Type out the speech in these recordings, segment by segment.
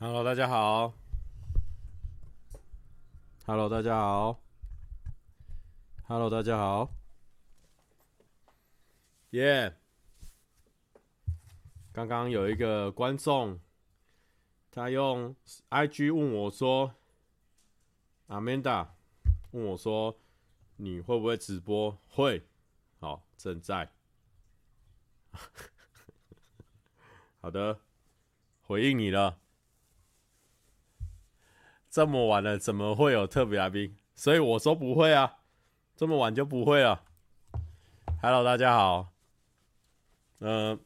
Hello，大家好。Hello，大家好。Hello，大家好。耶！刚刚有一个观众，他用 IG 问我说：“Amanda，问我说，你会不会直播？”会。好，正在。好的，回应你了。这么晚了，怎么会有特别来宾？所以我说不会啊，这么晚就不会了。Hello，大家好。嗯、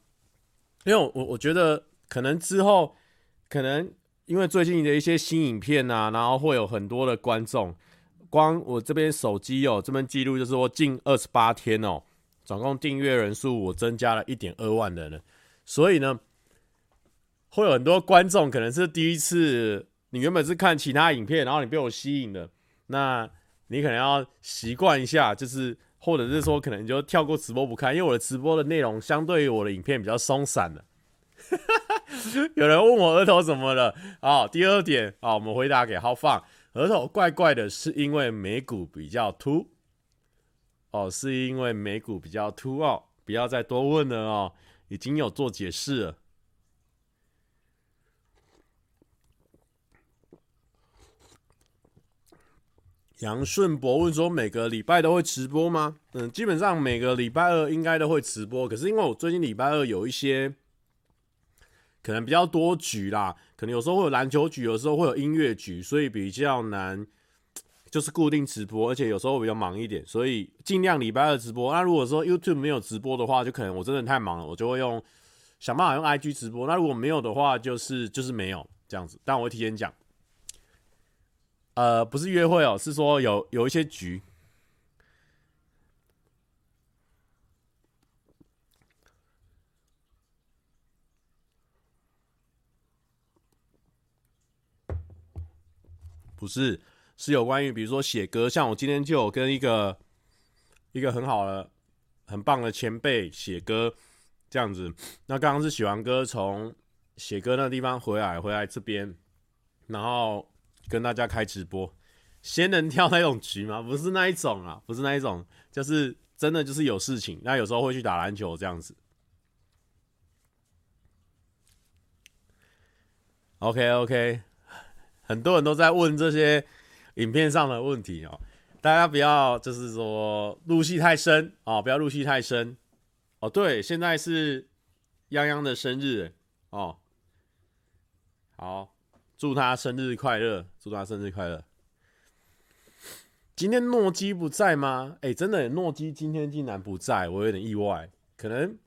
因为我我觉得可能之后，可能因为最近的一些新影片啊，然后会有很多的观众。光我这边手机哦，这边记录就是说近二十八天哦，总共订阅人数我增加了一点二万人了。所以呢，会有很多观众可能是第一次。你原本是看其他影片，然后你被我吸引了，那你可能要习惯一下，就是或者是说，可能就跳过直播不看，因为我的直播的内容相对于我的影片比较松散了。有人问我额头怎么了？啊，第二点啊，我们回答给浩放，额头怪怪的，是因为眉骨比较凸。哦，是因为眉骨比较凸哦，不要再多问了哦，已经有做解释了。杨顺博问说：“每个礼拜都会直播吗？”嗯，基本上每个礼拜二应该都会直播。可是因为我最近礼拜二有一些可能比较多局啦，可能有时候会有篮球局，有时候会有音乐局，所以比较难，就是固定直播。而且有时候比较忙一点，所以尽量礼拜二直播。那如果说 YouTube 没有直播的话，就可能我真的太忙了，我就会用想办法用 IG 直播。那如果没有的话，就是就是没有这样子。但我会提前讲。呃，不是约会哦，是说有有一些局，不是，是有关于比如说写歌，像我今天就有跟一个一个很好的、很棒的前辈写歌这样子。那刚刚是写完歌，从写歌那地方回来，回来这边，然后。跟大家开直播，仙人跳那种局吗？不是那一种啊，不是那一种，就是真的就是有事情。那有时候会去打篮球这样子。OK OK，很多人都在问这些影片上的问题哦，大家不要就是说入戏太深哦，不要入戏太深哦。对，现在是泱泱的生日哦，好。祝他生日快乐！祝他生日快乐！今天诺基不在吗？哎、真的，诺基今天竟然不在，我有点意外。可能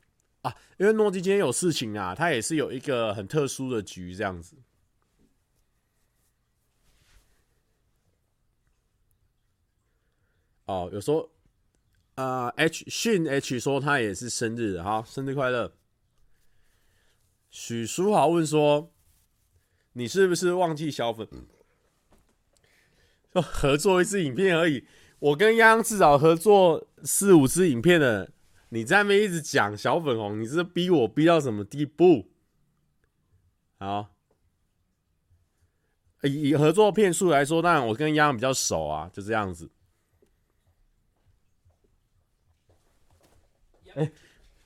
啊，因为诺基今天有事情啊，他也是有一个很特殊的局这样子。哦，有说啊，H 迅 H 说他也是生日，好，生日快乐！许书豪问说。你是不是忘记小粉？合作一支影片而已，我跟央央至少合作四五支影片了。你在那边一直讲小粉红，你是逼我逼到什么地步？好，以合作片数来说，当然我跟央央比较熟啊，就这样子。哎、欸，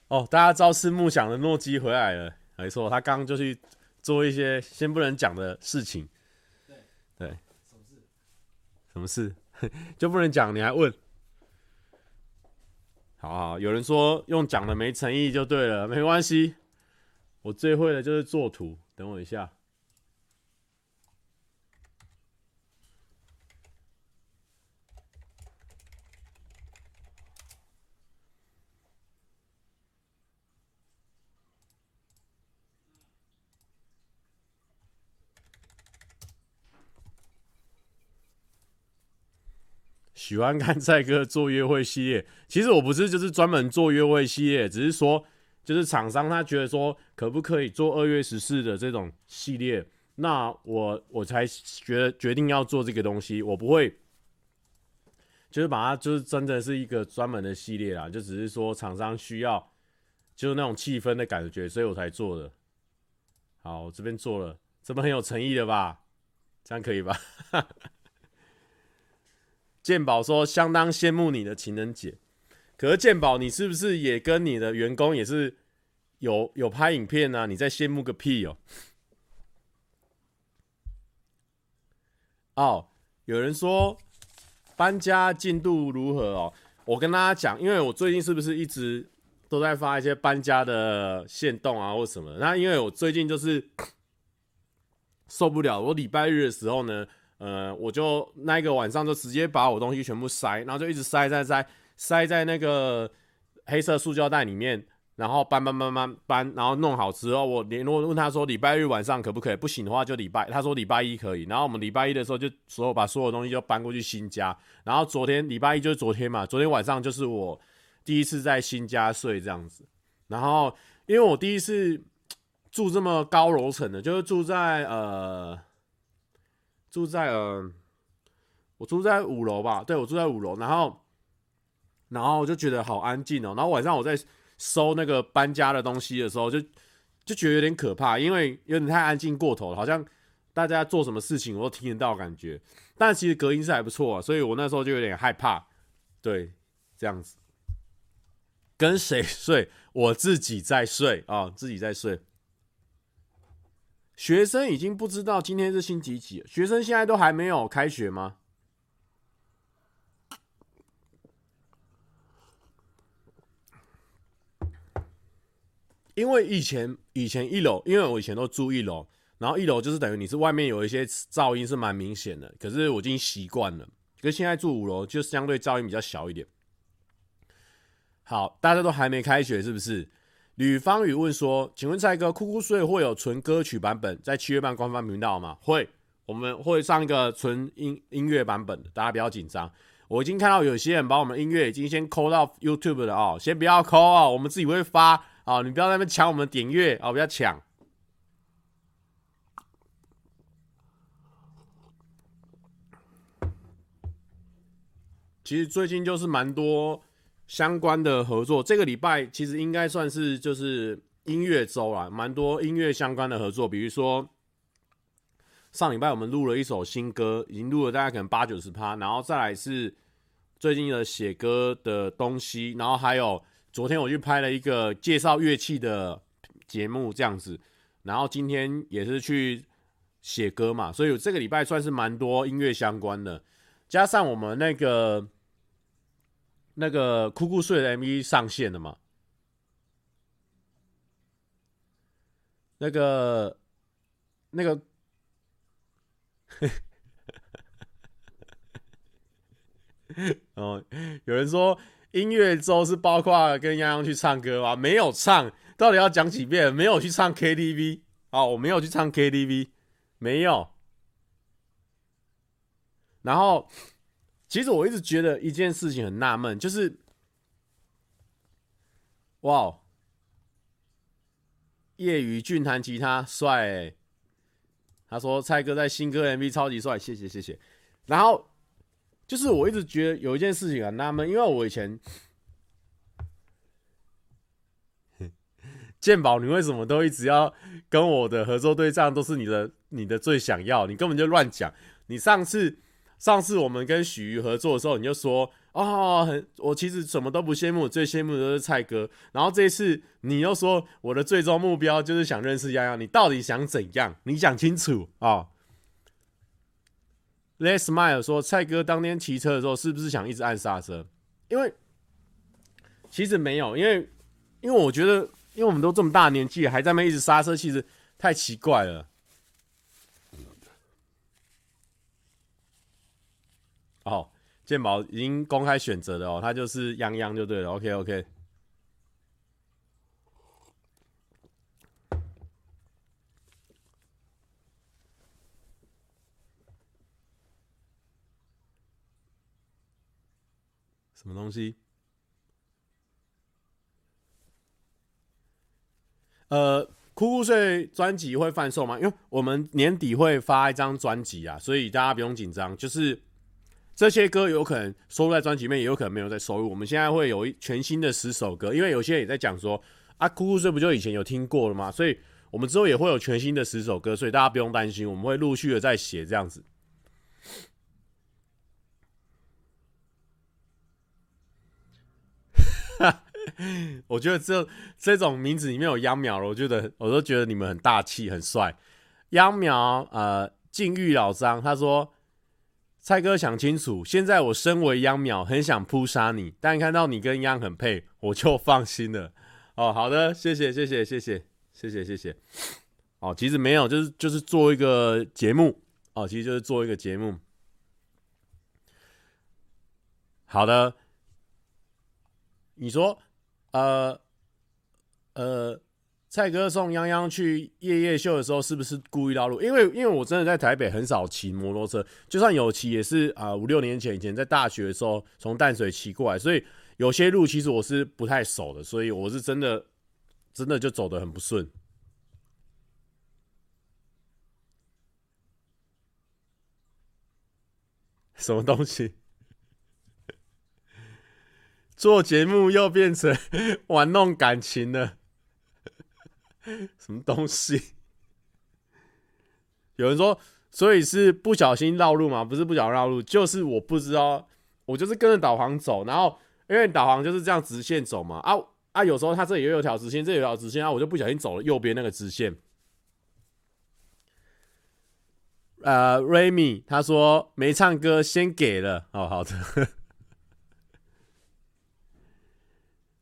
哦，大家知道是梦想的诺基回来了，没错，他刚刚就去。做一些先不能讲的事情，对对，什么事？什么事 就不能讲？你还问？好好，有人说用讲的没诚意就对了，没关系，我最会的就是做图，等我一下。喜欢看蔡哥做约会系列，其实我不是就是专门做约会系列，只是说就是厂商他觉得说可不可以做二月十四的这种系列，那我我才觉得决定要做这个东西，我不会就是把它就是真的是一个专门的系列啦，就只是说厂商需要就是那种气氛的感觉，所以我才做的。好，我这边做了。这么很有诚意的吧？这样可以吧？健宝说相当羡慕你的情人节，可是健宝，你是不是也跟你的员工也是有有拍影片啊？你在羡慕个屁哦！哦，有人说搬家进度如何哦？我跟大家讲，因为我最近是不是一直都在发一些搬家的限动啊，或什么？那因为我最近就是 受不了，我礼拜日的时候呢，呃，我就那一个晚上就直接把我东西全部塞，然后就一直塞塞塞塞在那个黑色塑胶袋里面。然后搬搬搬搬搬，然后弄好之后，我联络问他说礼拜日晚上可不可以？不行的话就礼拜，他说礼拜一可以。然后我们礼拜一的时候就所有把所有东西就搬过去新家。然后昨天礼拜一就是昨天嘛，昨天晚上就是我第一次在新家睡这样子。然后因为我第一次住这么高楼层的，就是住在呃住在呃我住在五楼吧，对，我住在五楼。然后然后我就觉得好安静哦。然后晚上我在。收那个搬家的东西的时候，就就觉得有点可怕，因为有点太安静过头了，好像大家做什么事情我都听得到感觉。但其实隔音是还不错啊，所以我那时候就有点害怕。对，这样子，跟谁睡？我自己在睡啊、自己在睡。学生已经不知道今天是星期几，学生现在都还没有开学吗？因为以前以前一楼，因为我以前都住一楼，然后一楼就是等于你是外面有一些噪音是蛮明显的，可是我已经习惯了。可是现在住五楼，就相对噪音比较小一点。好，大家都还没开学是不是？吕方宇问说：“请问蔡哥，酷酷睡会有纯歌曲版本在七月半官方频道吗？”会，我们会上一个纯音音乐版本的，大家不要紧张。我已经看到有些人把我们音乐已经先抠到 YouTube 了哦，先不要抠哦，我们自己会发。哦，你不要在那边抢我们点阅哦，不要抢。其实最近就是蛮多相关的合作，这个礼拜其实应该算是就是音乐周啦，蛮多音乐相关的合作，比如说上礼拜我们录了一首新歌，已经录了大概可能八九十趴，然后再来是最近的写歌的东西，然后还有。昨天我去拍了一个介绍乐器的节目，这样子，然后今天也是去写歌嘛，所以这个礼拜算是蛮多音乐相关的，加上我们那个那个酷酷睡的 MV 上线了嘛，那个那个，哦，有人说。音乐周是包括跟洋洋去唱歌吗？没有唱，到底要讲几遍？没有去唱 KTV 哦，我没有去唱 KTV，没有。然后，其实我一直觉得一件事情很纳闷，就是，哇，业余俊弹吉他帅，他说蔡哥在新歌 MV 超级帅，谢谢谢谢。然后。就是我一直觉得有一件事情很纳闷，因为我以前 健宝，你为什么都一直要跟我的合作对象都是你的你的最想要？你根本就乱讲。你上次上次我们跟许瑜合作的时候，你就说哦，很我其实什么都不羡慕，最羡慕的是蔡哥。然后这一次你又说我的最终目标就是想认识洋洋，你到底想怎样？你讲清楚啊！哦 Let's Smile 说：“蔡哥当天骑车的时候，是不是想一直按刹车？因为其实没有，因为因为我觉得，因为我们都这么大年纪，还在那一直刹车，其实太奇怪了。”哦，健宝已经公开选择了哦，他就是泱泱就对了。OK OK。什么东西？呃，酷酷睡专辑会贩售吗？因为我们年底会发一张专辑啊，所以大家不用紧张。就是这些歌有可能收录在专辑里面，也有可能没有在收录。我们现在会有一全新的十首歌，因为有些人也在讲说啊，酷酷睡不就以前有听过了吗？所以我们之后也会有全新的十首歌，所以大家不用担心，我们会陆续的在写这样子。我觉得这这种名字里面有秧苗了，我觉得我都觉得你们很大气，很帅。秧苗，呃，禁欲老张他说：“蔡哥想清楚，现在我身为秧苗，很想扑杀你，但看到你跟秧很配，我就放心了。”哦，好的，谢谢，谢谢，谢谢，谢谢，谢谢。哦，其实没有，就是就是做一个节目哦，其实就是做一个节目。好的，你说。呃呃，蔡哥送泱泱去夜夜秀的时候，是不是故意绕路？因为因为我真的在台北很少骑摩托车，就算有骑，也是啊五六年前以前在大学的时候从淡水骑过来，所以有些路其实我是不太熟的，所以我是真的真的就走得很不顺。什么东西？做节目又变成玩弄感情了，什么东西？有人说，所以是不小心绕路吗？不是不小心绕路，就是我不知道，我就是跟着导航走，然后因为导航就是这样直线走嘛，啊啊，有时候它这里又有条直线，这里有条直线啊，我就不小心走了右边那个直线。呃，Remy 他说没唱歌，先给了哦，好的。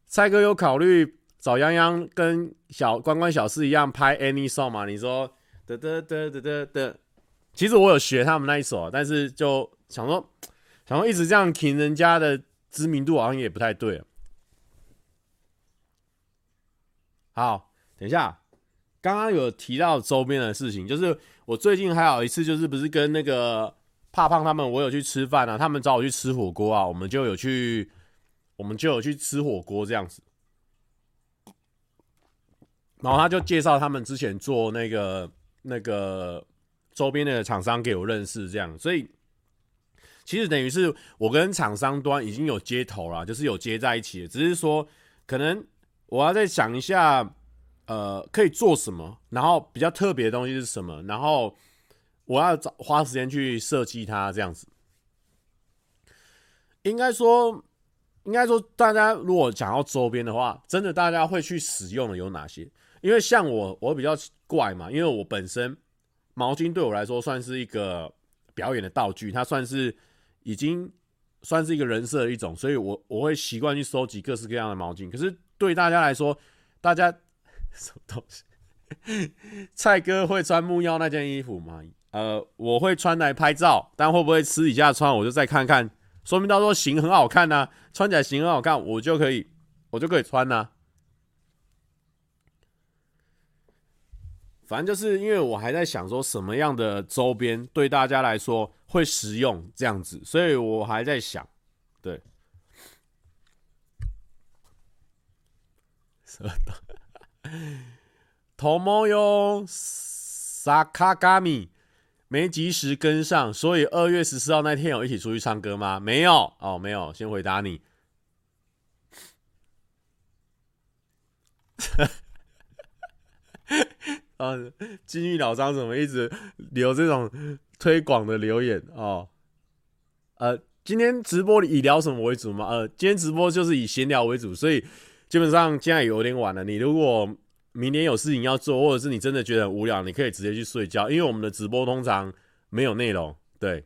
蔡哥有考虑找泱泱跟小关关小事一样拍 Any Song 吗？你说的的的的的的，其实我有学他们那一首，但是就想说，想说一直这样听人家的知名度好像也不太对。好，等一下，刚刚有提到周边的事情，就是我最近还有一次，就是不是跟那个怕胖他们，我有去吃饭啊，他们找我去吃火锅啊，我们就有去。我们就有去吃火锅这样子，然后他就介绍他们之前做那个那个周边的厂商给我认识，这样，所以其实等于是我跟厂商端已经有接头了，就是有接在一起，只是说可能我要再想一下，呃，可以做什么，然后比较特别的东西是什么，然后我要找花时间去设计它这样子，应该说。应该说，大家如果讲到周边的话，真的大家会去使用的有哪些？因为像我，我比较怪嘛，因为我本身毛巾对我来说算是一个表演的道具，它算是已经算是一个人设一种，所以我我会习惯去收集各式各样的毛巾。可是对大家来说，大家 什么东西？蔡哥会穿木曜那件衣服吗？呃，我会穿来拍照，但会不会私底下穿，我就再看看。说明到时候型很好看呐、穿起来型很好看，我就可以，我就可以穿呐、反正就是因为我还在想说什么样的周边对大家来说会实用这样子，所以我还在想，对。什么的？头毛用萨卡嘎米。没及时跟上，所以二月十四号那天有一起出去唱歌吗？没有哦，没有。先回答你。啊，金玉老张怎么一直留这种推广的留言哦？呃，今天直播以聊什么为主吗？呃，今天直播就是以闲聊为主，所以基本上现在有点晚了。你如果明年有事情要做，或者是你真的觉得很无聊，你可以直接去睡觉，因为我们的直播通常没有内容。对，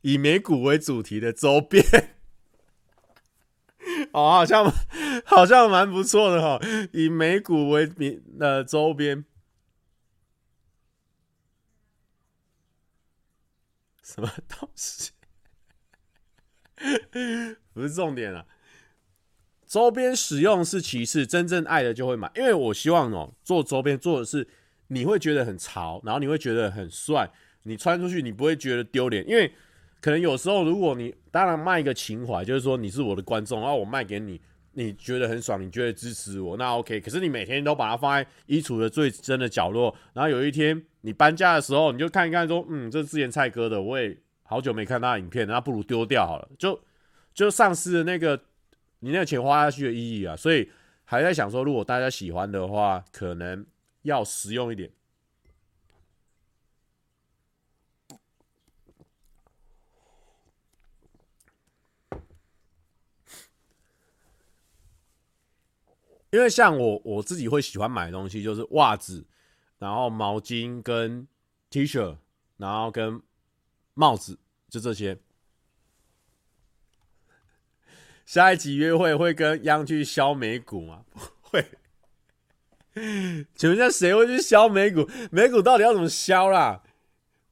以美股为主题的周边，哦，好像好像蛮不错的哈。以美股为名的周边，什么东西？不是重点啊。周边使用是其次，真正爱的就会买。因为我希望哦，做周边做的是你会觉得很潮，然后你会觉得很帅，你穿出去你不会觉得丢脸。因为可能有时候，如果你当然卖一个情怀，就是说你是我的观众，然后我卖给你，你觉得很爽，你觉得支持我，那 OK。可是你每天都把它放在衣橱的最深的角落，然后有一天你搬家的时候，你就看一看说，嗯，这是之前蔡哥的，我也好久没看他的影片，那不如丢掉好了，就就丧失了那个。你那个钱花下去的意义啊，所以还在想说，如果大家喜欢的话，可能要实用一点。因为像我我自己会喜欢买的东西，就是袜子，然后毛巾跟 T 恤，然后跟帽子，就这些。下一集约会会跟央去削美股吗？不会。请问一下，谁会去削美股？美股到底要怎么削啦？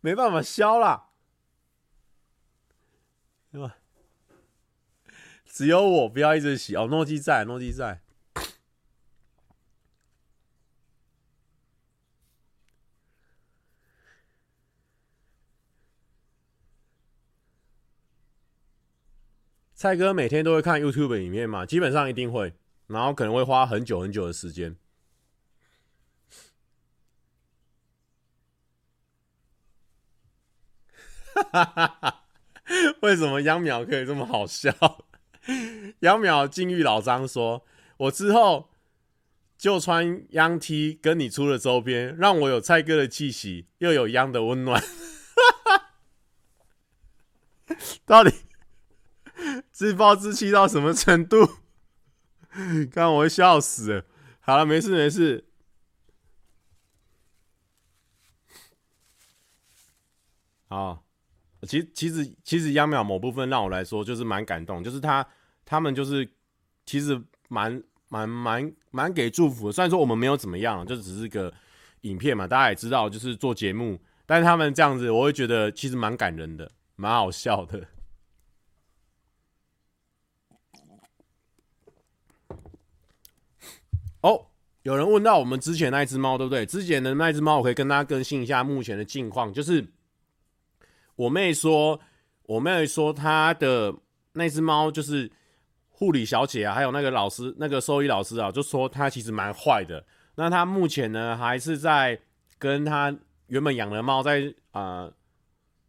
没办法削啦，对吧？只有我不要一直洗哦。诺基在，诺基在。蔡哥每天都会看 YouTube 的影片嘛？基本上一定会，然后可能会花很久很久的时间。哈哈哈哈！为什么央淼可以这么好笑？央淼金玉老张说：“我之后就穿央 T 跟你出了周边，让我有蔡哥的气息，又有央的温暖。”哈哈到底？自暴自弃到什么程度？看我会笑死。好了，没事没事。好，其实其实其实央淼某部分让我来说就是蛮感动，就是他他们就是其实蛮蛮蛮蛮给祝福的。虽然说我们没有怎么样，就只是个影片嘛，大家也知道就是做节目，但是他们这样子，我会觉得其实蛮感人的，蛮好笑的。哦，有人问到我们之前那一只猫，对不对？之前的那只猫，我可以跟大家更新一下目前的近况。就是我妹说，我妹说她的那只猫，就是护理小姐啊，还有那个老师，那个兽医老师啊，就说它其实蛮坏的。那她目前呢，还是在跟她原本养的猫在呃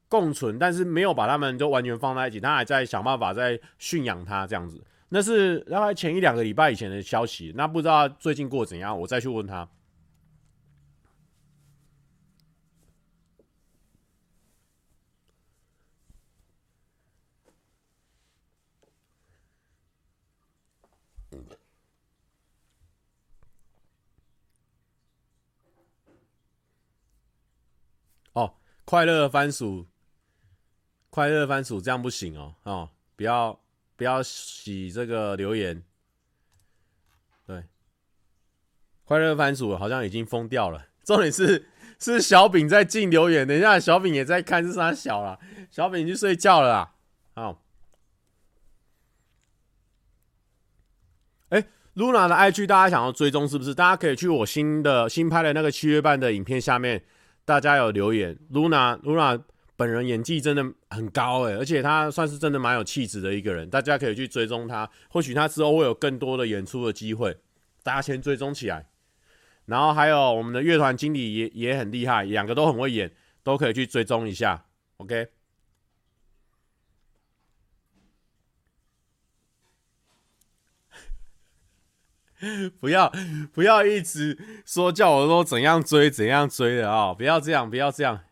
共存，但是没有把它们就完全放在一起，她还在想办法在驯养它这样子。那是大概前一两个礼拜以前的消息，那不知道最近过怎样，我再去问他。哦，快乐番薯，快乐番薯，这样不行哦，哦，不要。不要洗这个留言，对，快乐番薯好像已经封掉了。重点是是小饼在进留言，等一下小饼也在看，是他小了，小饼去睡觉了啦。好，哎，Luna 的 IG 大家想要追踪是不是？大家可以去我新的新拍的那个七月半的影片下面，大家有留言，Luna Luna。本人演技真的很高诶，而且他算是真的蛮有气质的一个人，大家可以去追踪他，或许他之后会有更多的演出的机会，大家先追踪起来。然后还有我们的乐团经理也也很厉害，两个都很会演，都可以去追踪一下。OK，不要不要一直说叫我说怎样追怎样追的啊、哦！不要这样，不要这样。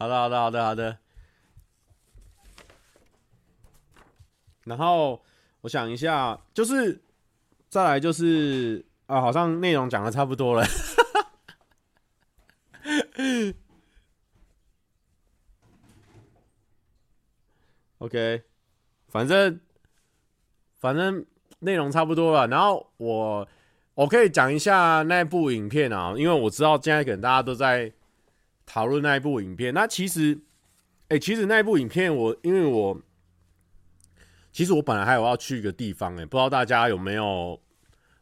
好的，好的，好的，好的。然后我想一下，就是再来就是啊，好像内容讲的差不多了。OK，反正反正内容差不多了。然后我我可以讲一下那部影片啊，因为我知道现在可能大家都在。讨论那一部影片，那其实，哎、其实那一部影片我，我因为我，其实我本来还有要去一个地方，哎，不知道大家有没有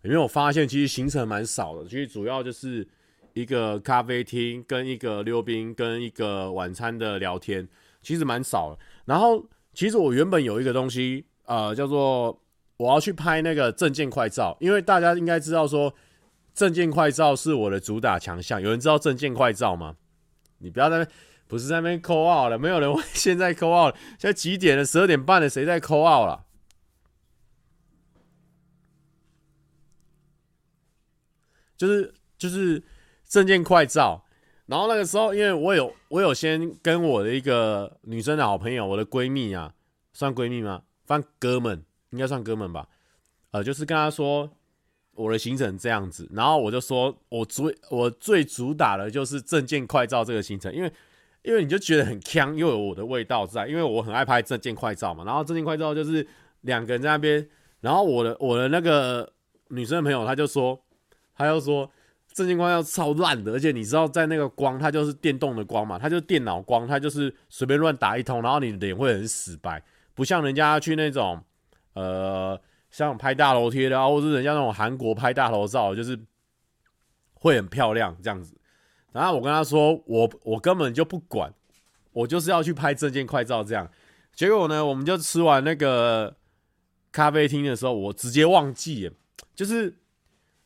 有没有发现，其实行程蛮少的，其实主要就是一个咖啡厅，跟一个溜冰，跟一个晚餐的聊天，其实蛮少的。然后，其实我原本有一个东西，呃，叫做我要去拍那个证件快照，因为大家应该知道说，证件快照是我的主打强项。有人知道证件快照吗？你不要在那，不是在那边 call out 了，没有人会现在 call out 了。现在几点了？十二点半了，谁在 call out 了？就是就是证件快照。然后那个时候，因为我有我有先跟我的一个女生的好朋友，我的闺蜜啊，算闺蜜吗？算哥们，应该算哥们吧。呃，就是跟她说我的行程这样子，然后我就说我主我最主打的就是证件快照这个行程，因为因为你就觉得很锵，又有我的味道在，因为我很爱拍证件快照嘛。然后证件快照就是两个人在那边，然后我的我的那个女生朋友，她就说，她就说。证件快照超烂的，而且你知道，在那个光，它就是电动的光嘛，它就是电脑光，它就是随便乱打一通，然后你脸会很死白，不像人家去那种，呃，像拍大头贴的啊，或是人家那种韩国拍大头照，就是会很漂亮这样子。然后我跟他说，我我根本就不管，我就是要去拍证件快照这样。结果呢，我们就吃完那个咖啡厅的时候，我直接忘记了，就是。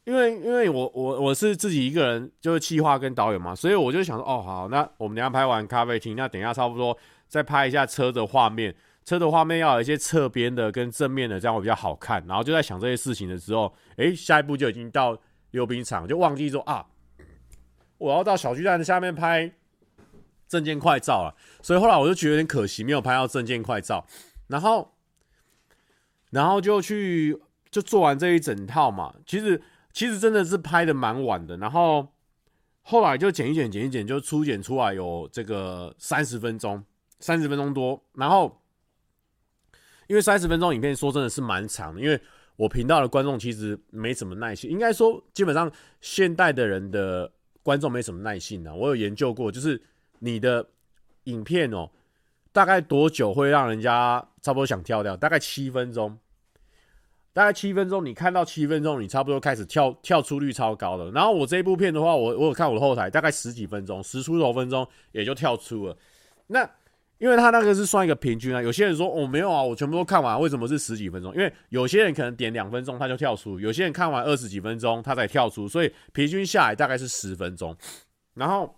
因为因为我我我是自己一个人，就是企划跟导演嘛，所以我就想说，哦好，那我们等下拍完咖啡厅，那等一下差不多再拍一下车的画面，车的画面要有一些侧边的跟正面的，这样会比较好看。然后就在想这些事情的时候，诶，下一步就已经到溜冰场，就忘记说啊，我要到小巨蛋的下面拍证件快照了。所以后来我就觉得有点可惜，没有拍到证件快照。然后然后就去就做完这一整套嘛，其实。其实真的是拍的蛮晚的，然后后来就剪一剪，剪一剪，就初剪出来有这个三十分钟，三十分钟多。然后因为三十分钟影片说真的是蛮长的，因为我频道的观众其实没什么耐心，应该说基本上现代的人的观众没什么耐心的。我有研究过，就是你的影片哦，大概多久会让人家差不多想跳掉？大概七分钟。大概七分钟，你看到七分钟，你差不多开始跳跳出率超高的。然后我这一部片的话，我我有看我的后台，大概十几分钟，十出头分钟也就跳出了。那因为他那个是算一个平均啊，有些人说哦没有啊，我全部都看完，为什么是十几分钟？因为有些人可能点两分钟他就跳出，有些人看完二十几分钟他才跳出，所以平均下来大概是十分钟。然后，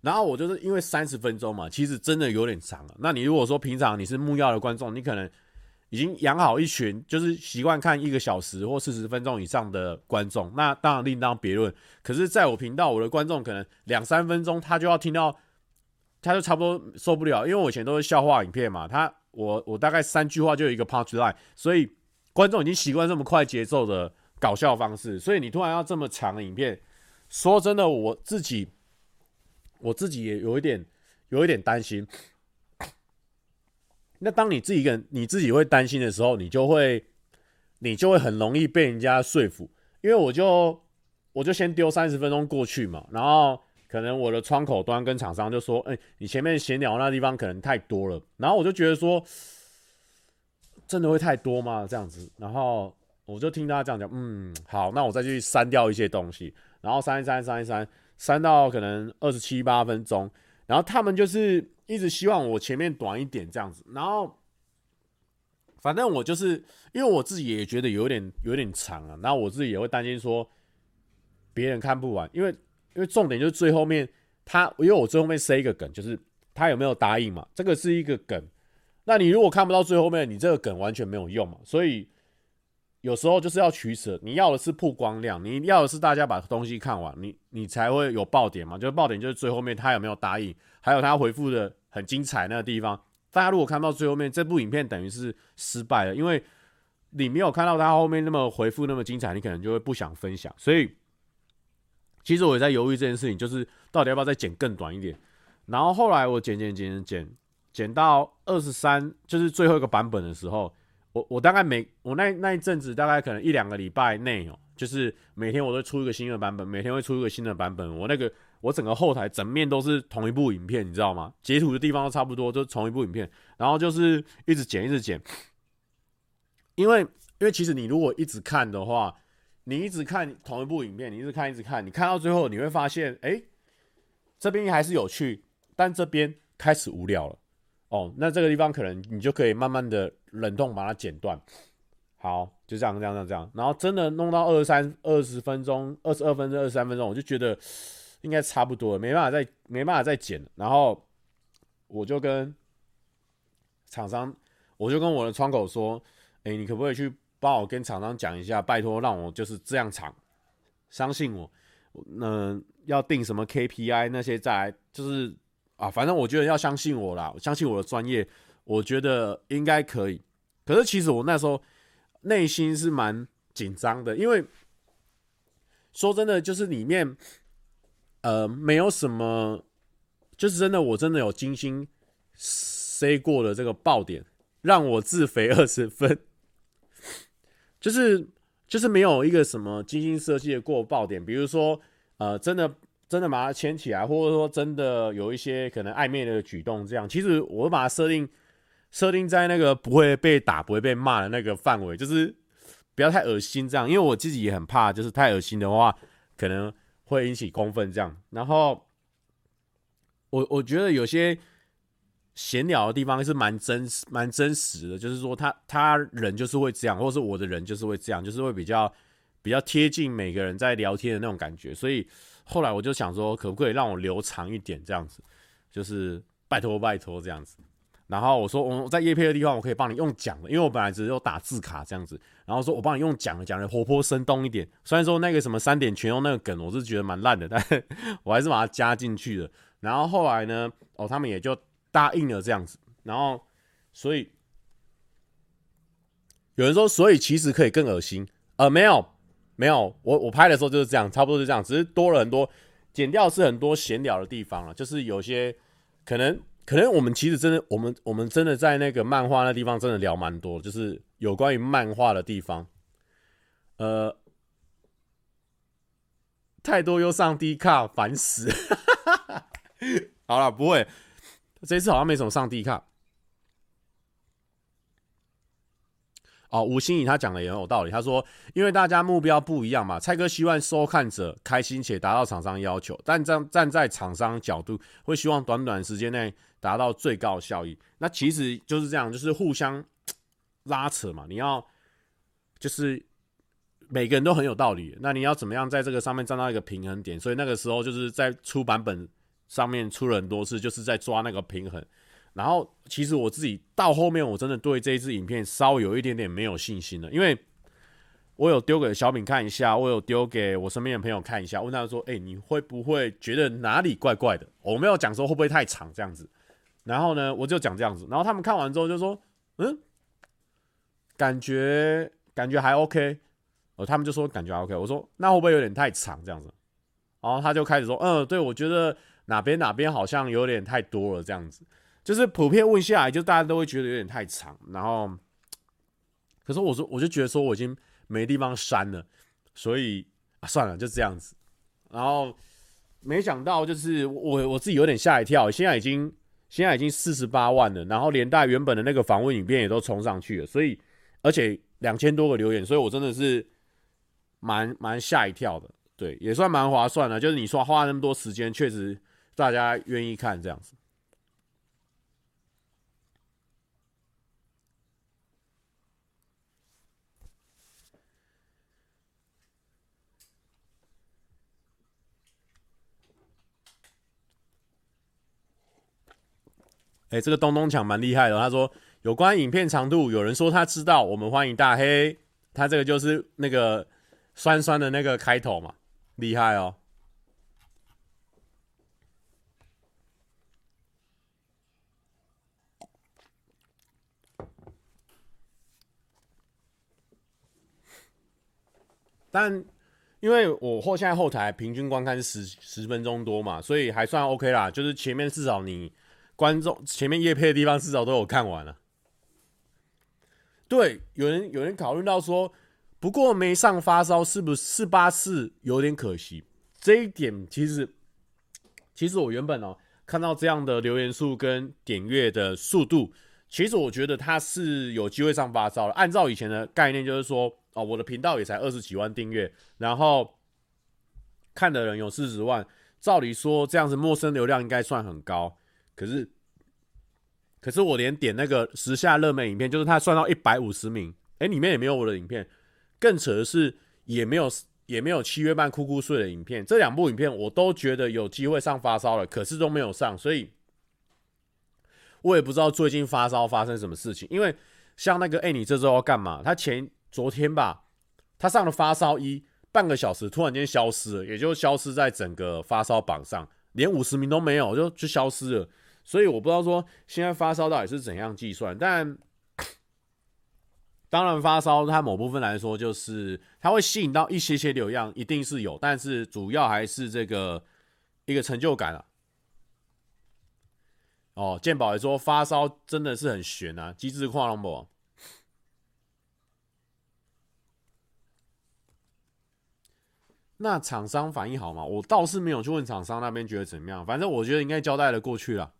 然后我就是因为三十分钟嘛，其实真的有点长了。那你如果说平常你是木曜的观众，你可能。已经养好一群，就是习惯看一个小时或四十分钟以上的观众，那当然另当别论。可是，在我频道，我的观众可能两三分钟他就要听到，他就差不多受不了，因为我以前都是笑话影片嘛，他我我大概三句话就有一个 punch line，所以观众已经习惯这么快节奏的搞笑方式，所以你突然要这么长的影片，说真的，我自己我自己也有一点有一点担心。那当你自己一个人，你自己会担心的时候，你就会，你就会很容易被人家说服。因为我就，我就先丢三十分钟过去嘛，然后可能我的窗口端跟厂商就说，哎，你前面闲聊那地方可能太多了，然后我就觉得说，真的会太多吗？这样子，然后我就听他这样讲，嗯，好，那我再去删掉一些东西，然后删一删，删一删，删到可能二十七八分钟，然后他们就是。一直希望我前面短一点这样子，然后反正我就是因为我自己也觉得有点有点长啊，然后我自己也会担心说别人看不完，因为因为重点就是最后面他，因为我最后面塞一个梗，就是他有没有答应嘛，这个是一个梗，那你如果看不到最后面，你这个梗完全没有用嘛，所以有时候就是要取舍，你要的是曝光量，你要的是大家把东西看完，你你才会有爆点嘛，就是爆点就是最后面他有没有答应，还有他回复的。很精彩那个地方，大家如果看到最后面，这部影片等于是失败了，因为你没有看到他后面那么回复那么精彩，你可能就会不想分享。所以，其实我也在犹豫这件事情，就是到底要不要再剪更短一点。然后后来我剪剪剪剪剪到二十三，就是最后一个版本的时候，我我大概每我那那一阵子大概可能一两个礼拜内哦，就是每天我都出一个新的版本，每天会出一个新的版本，我那个。我整个后台整面都是同一部影片，你知道吗？截图的地方都差不多，都同一部影片，然后就是一直剪，一直剪。因为，因为其实你如果一直看的话，你一直看同一部影片，你一直看，一直看，你看到最后你会发现，哎，这边还是有趣，但这边开始无聊了。哦，那这个地方可能你就可以慢慢的忍痛把它剪断。好，就这样这样这样这样，然后真的弄到二十三二十分钟，二十二分钟二十三分钟，我就觉得应该差不多了，没办法再没办法再剪了，然后我就跟厂商，我就跟我的窗口说，哎、你可不可以去帮我跟厂商讲一下，拜托让我就是这样长，相信我，嗯、要定什么 KPI 那些再来，就是啊，反正我觉得要相信我啦，相信我的专业，我觉得应该可以。可是其实我那时候。内心是蛮紧张的，因为说真的，就是里面呃没有什么，就是真的，我真的有精心塞过的这个爆点，让我自肥二十分，就是就是没有一个什么精心设计的过爆点，比如说呃真的真的把它牵起来，或者说真的有一些可能暧昧的举动，这样，其实我把它设定。设定在那个不会被打、不会被骂的那个范围，就是不要太恶心这样。因为我自己也很怕，就是太恶心的话，可能会引起公愤这样。然后我我觉得有些闲聊的地方是蛮真实、蛮真实的，就是说他他人就是会这样，或是我的人就是会这样，就是会比较比较贴近每个人在聊天的那种感觉。所以后来我就想说，可不可以让我留长一点这样子？就是拜托拜托这样子。然后我说，我在业配的地方，我可以帮你用讲的，因为我本来只是有打字卡这样子。然后说我帮你用讲的，讲的活泼生动一点。虽然说那个什么三点全用那个梗，我是觉得蛮烂的，但 我还是把它加进去了。然后后来呢，哦，他们也就答应了这样子。然后，所以有人说，所以其实可以更恶心。呃，没有，没有，我我拍的时候就是这样，差不多是这样，只是多了很多，剪掉是很多闲聊的地方了，就是有些可能。可能我们其实真的，我们我们真的在那个漫画那地方真的聊蛮多，就是有关于漫画的地方。呃，太多又上低卡，烦死。好了，不会，这次好像没什么上 D 卡。哦，吴欣怡他讲的也很有道理。他说，因为大家目标不一样嘛，蔡哥希望收看者开心且达到厂商要求，但站站在厂商角度，会希望短短时间内达到最高效益。那其实就是这样，就是互相拉扯嘛。你要就是每个人都很有道理，那你要怎么样在这个上面站到一个平衡点？所以那个时候就是在出版本上面出了很多次，就是在抓那个平衡。然后，其实我自己到后面，我真的对这一支影片稍有一点点没有信心了，因为我有丢给小敏看一下，我有丢给我身边的朋友看一下，问他说：“哎，你会不会觉得哪里怪怪的？”我没有讲说会不会太长这样子，然后呢，我就讲这样子，然后他们看完之后就说：“嗯，感觉感觉还 OK。”哦，他们就说感觉还 OK。我说：“那会不会有点太长这样子？”然后他就开始说：“嗯，对，我觉得哪边哪边好像有点太多了这样子。”就是普遍问下来，就大家都会觉得有点太长，然后，可是我说，我就觉得说我已经没地方删了，所以啊，算了，就这样子。然后没想到，就是我我自己有点吓一跳，现在已经现在已经四十八万了，然后连带原本的那个访问影片也都冲上去了，所以而且两千多个留言，所以我真的是蛮蛮吓一跳的，对，也算蛮划算的。就是你说花那么多时间，确实大家愿意看这样子。哎、这个东东抢蛮厉害的。他说有关影片长度，有人说他知道，我们欢迎大黑。他这个就是那个酸酸的那个开头嘛，厉害哦。但因为我后现在后台平均观看十十分钟多嘛，所以还算 OK 啦。就是前面至少你。观众前面夜配的地方至少都有看完了。对，有人有人考虑到说，不过没上发烧是不是八四有点可惜？这一点其实，其实我原本哦看到这样的留言数跟点阅的速度，其实我觉得他是有机会上发烧了。按照以前的概念，就是说哦，我的频道也才二十几万订阅，然后看的人有四十万，照理说这样子陌生流量应该算很高。可是，可是我连点那个时下热门影片，就是他算到一百五十名，哎，里面也没有我的影片。更扯的是，也没有也没有七月半哭哭睡的影片。这两部影片我都觉得有机会上发烧了，可是都没有上，所以我也不知道最近发烧发生什么事情。因为像那个，哎，你这周要干嘛？他前昨天吧，他上了发烧一半个小时，突然间消失了，也就消失在整个发烧榜上，连五十名都没有，就就消失了。所以我不知道说现在发烧到底是怎样计算，但当然发烧它某部分来说就是它会吸引到一些些流量，一定是有，但是主要还是这个一个成就感啊。哦，健宝也说发烧真的是很悬啊，机智跨龙博。那厂商反应好吗？我倒是没有去问厂商那边觉得怎么样，反正我觉得应该交代了过去了。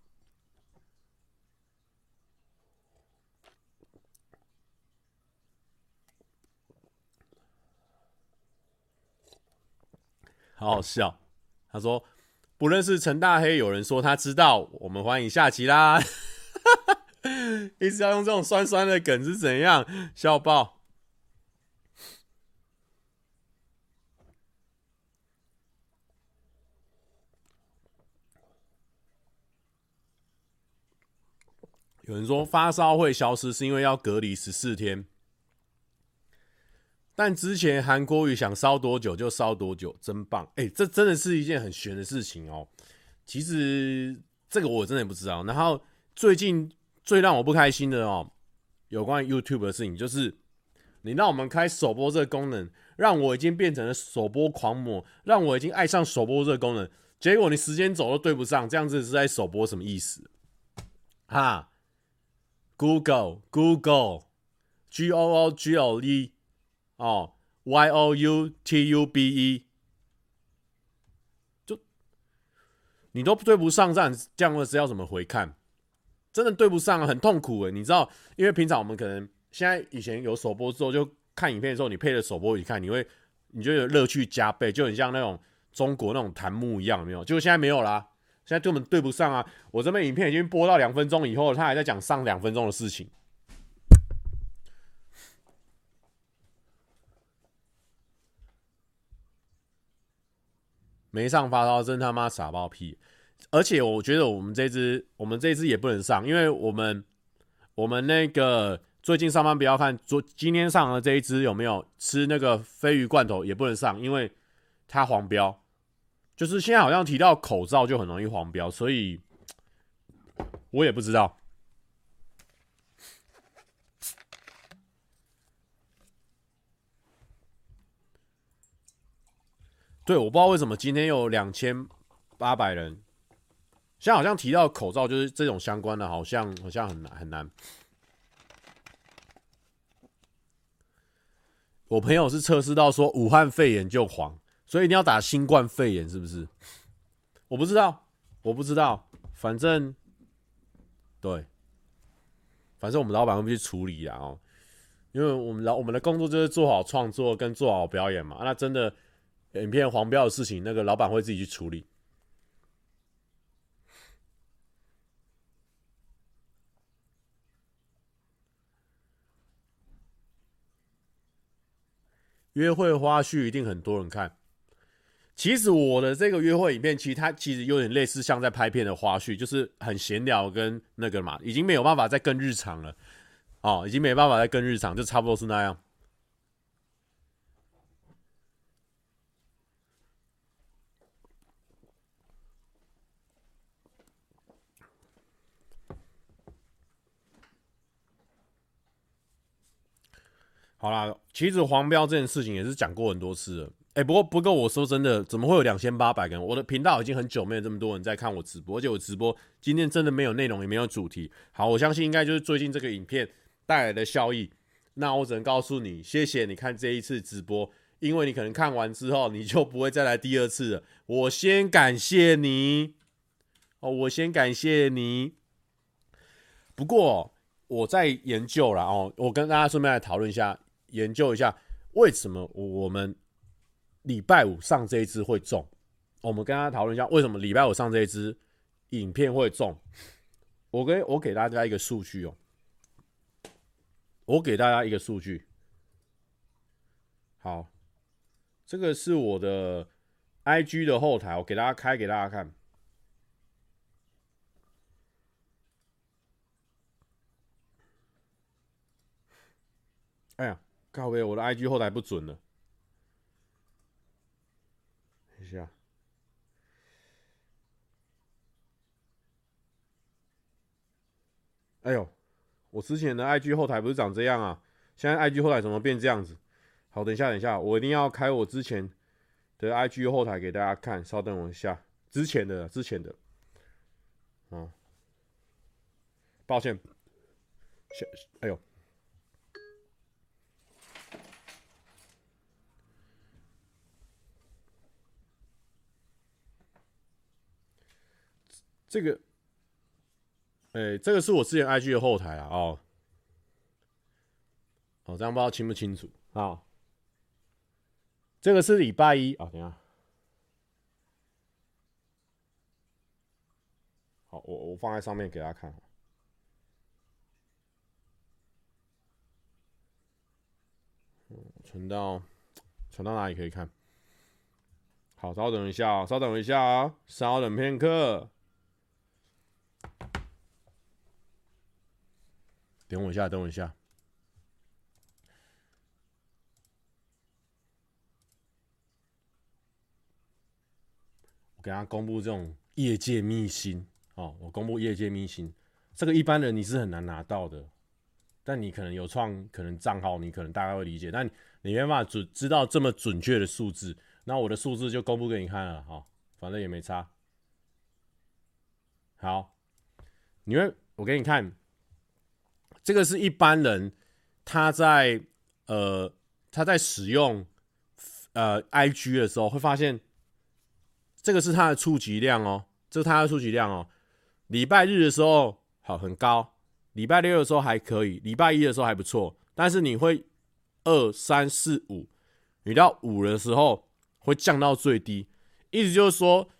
好好笑，他说不认识陈大黑，有人说他知道。我们欢迎下集啦！一直要用这种酸酸的梗是怎样？笑爆！有人说发烧会消失，是因为要隔离十四天。但之前韩国瑜想烧多久就烧多久，真棒！哎、这真的是一件很玄的事情哦。其实这个我真的也不知道。然后最近最让我不开心的哦，有关于 YouTube 的事情，就是你让我们开首播这个功能，让我已经变成了首播狂魔，让我已经爱上首播这个功能。结果你时间轴都对不上，这样子是在首播什么意思？哈，Google Google G O O G O E。哦，Y O U T U B E，就你都对不上，这样这样的是要怎么回看？真的对不上，很痛苦诶。你知道，因为平常我们可能现在以前有首播之后，就看影片的时候，你配着首播一起看，你会你就有乐趣加倍，就很像那种中国那种弹幕一样，有没有？结果现在没有啦，现在根本对不上啊！我这边影片已经播到两分钟以后，他还在讲上两分钟的事情。没上发烧真他妈傻爆屁！而且我觉得我们这支我们这支也不能上，因为我们我们那个最近上班不要看，昨今天上的这一支有没有吃那个鲱鱼罐头也不能上，因为它黄标。就是现在好像提到口罩就很容易黄标，所以我也不知道。对，我不知道为什么今天有两千八百人，现在好像提到口罩就是这种相关的，好像好像很难很难。我朋友是测试到说武汉肺炎就黄，所以一定要打新冠肺炎，是不是？我不知道，我不知道，反正对，反正我们老板会去处理啊，哦，因为我们老我们的工作就是做好创作跟做好表演嘛，那真的。影片黄标的事情，那个老板会自己去处理。约会花絮一定很多人看。其实我的这个约会影片，其实它其实有点类似像在拍片的花絮，就是很闲聊跟那个嘛，已经没有办法再更日常了。哦，已经没办法再更日常，就差不多是那样。好啦，其实黄标这件事情也是讲过很多次了。哎、不过不过我说真的，怎么会有两千八百个人？我的频道已经很久没有这么多人在看我直播，而且我直播今天真的没有内容，也没有主题。好，我相信应该就是最近这个影片带来的效益。那我只能告诉你，谢谢你看这一次直播，因为你可能看完之后你就不会再来第二次了。我先感谢你，哦，我先感谢你。不过我在研究了哦，我跟大家顺便来讨论一下。研究一下为什么我们礼拜五上这一支会中？我们跟大家讨论一下为什么礼拜五上这一支影片会中。我给我给大家一个数据哦，我给大家一个数据，好，这个是我的 IG 的后台，我给大家开给大家看。哎呀，靠背，我的 IG 后台不准了。等一下。哎呦，我之前的 IG 后台不是长这样啊？现在 IG 后台怎么变这样子？好，等一下，等一下，我一定要开我之前的 IG 后台给大家看。稍等我一下，之前的，之前的，啊，抱歉，哎呦。这个，哎、欸，这个是我之前 IG 的后台啊，哦，哦，这样不知道清不清楚啊？这个是礼拜一啊，等一下，好，我我放在上面给大家看，嗯，存到存到哪里可以看？好，稍等一下啊，稍等一下啊，稍等片刻。等我一下，等我一下。我给他公布这种业界秘辛哦，我公布业界秘辛，这个一般人你是很难拿到的，但你可能有创可能账号，你可能大概会理解，但你没办法准知道这么准确的数字，那我的数字就公布给你看了哈、哦，反正也没差。好，你会我给你看。这个是一般人他在呃他在使用呃 IG 的时候会发现，这个是他的触及量哦，这是他的触及量哦。礼拜日的时候好很高，礼拜六的时候还可以，礼拜一的时候还不错，但是你会二三四五，你到五的时候会降到最低，意思就是说，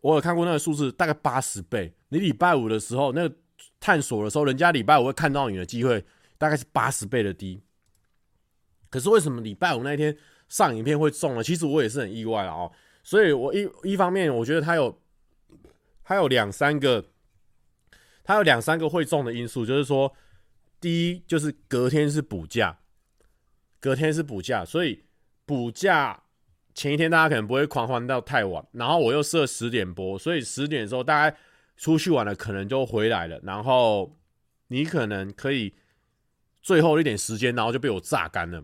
我有看过那个数字，大概八十倍。你礼拜五的时候那个。探索的时候，人家礼拜五会看到你的机会大概是八十倍的低。可是为什么礼拜五那天上影片会中呢？其实我也是很意外了哦。所以我一一方面，我觉得它有它有两三个，它有两三个会中的因素，就是说，第一就是隔天是补假，隔天是补假，所以补假前一天大家可能不会狂欢到太晚。然后我又设十点播，所以十点的时候大概。出去玩了，可能就回来了，然后你可能可以最后一点时间，然后就被我榨干了。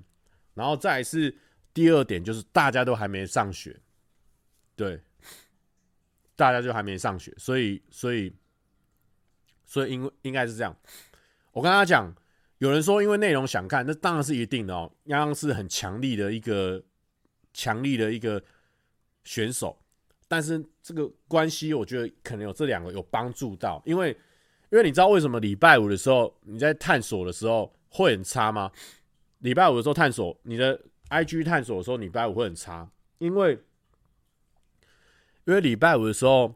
然后再是第二点，就是大家都还没上学，对，大家就还没上学，所以所以所以应应该是这样。我跟他讲，有人说因为内容想看，那当然是一定的哦，刚刚是很强力的一个强力的一个选手。但是这个关系，我觉得可能有这两个有帮助到，因为因为你知道为什么礼拜五的时候你在探索的时候会很差吗？礼拜五的时候探索你的 IG 探索的时候，礼拜五会很差，因为因为礼拜五的时候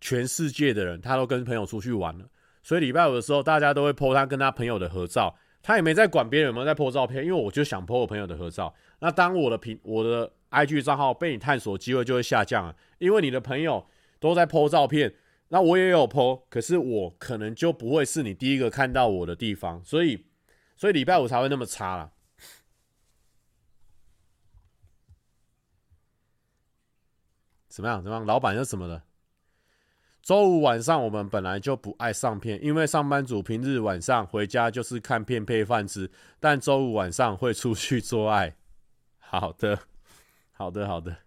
全世界的人他都跟朋友出去玩了，所以礼拜五的时候大家都会 po 他跟他朋友的合照，他也没在管别人有没有在 po 照片，因为我就想 po 我朋友的合照。那当我的屏我的 IG 账号被你探索机会就会下降啊。因为你的朋友都在 po 照片，那我也有 po，可是我可能就不会是你第一个看到我的地方，所以，所以礼拜五才会那么差啦。怎么样？怎么样？老板又怎么了？周五晚上我们本来就不爱上片，因为上班族平日晚上回家就是看片配饭吃，但周五晚上会出去做爱。好的，好的，好的。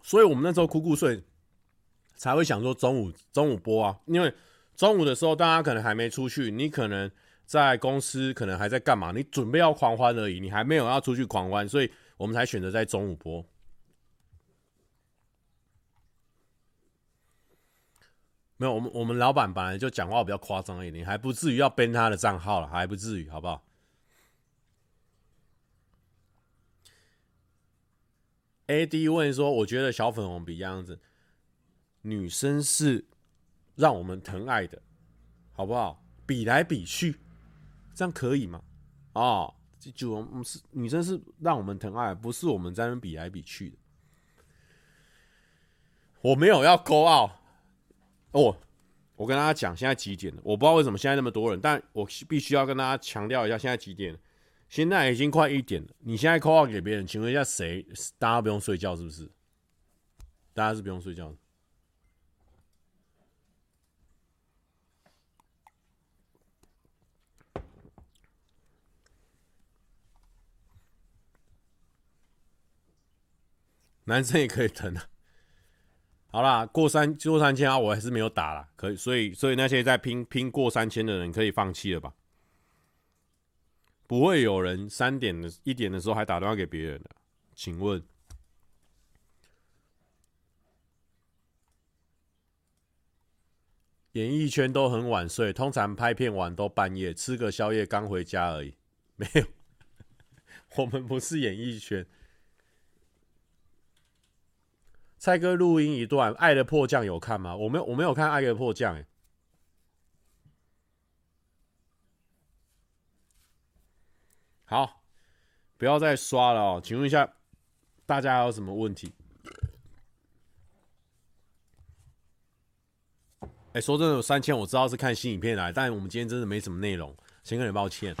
所以我们那时候苦苦睡，才会想说中午中午播啊，因为中午的时候大家可能还没出去，你可能在公司，可能还在干嘛，你准备要狂欢而已，你还没有要出去狂欢，所以我们才选择在中午播。没有，我们我们老板本来就讲话比较夸张一点，还不至于要编他的账号了，还不至于，好不好？AD 问说：“我觉得小粉红比样子，女生是让我们疼爱的，好不好？比来比去，这样可以吗？哦，就是女生是让我们疼爱，不是我们在那比来比去的。我没有要高傲哦，我跟大家讲现在几点了？我不知道为什么现在那么多人，但我必须要跟大家强调一下，现在几点？现在已经快一点了。你现在 call 给别人，请问一下谁？大家不用睡觉是不是？大家是不用睡觉的。男生也可以疼啊。好啦，过三过三千啊，我还是没有打啦。可以，所以所以那些在拼拼过三千的人可以放弃了吧？不会有人三点的一点的时候还打电话给别人的，请问？演艺圈都很晚睡，通常拍片完都半夜，吃个宵夜刚回家而已。没有，我们不是演艺圈。蔡哥录音一段，《爱的迫降》有看吗？我没有，我没有看《爱的迫降》。哎，好，不要再刷了哦。请问一下，大家还有什么问题？哎，说真的，有三千我知道是看新影片来，但我们今天真的没什么内容，先跟你抱歉。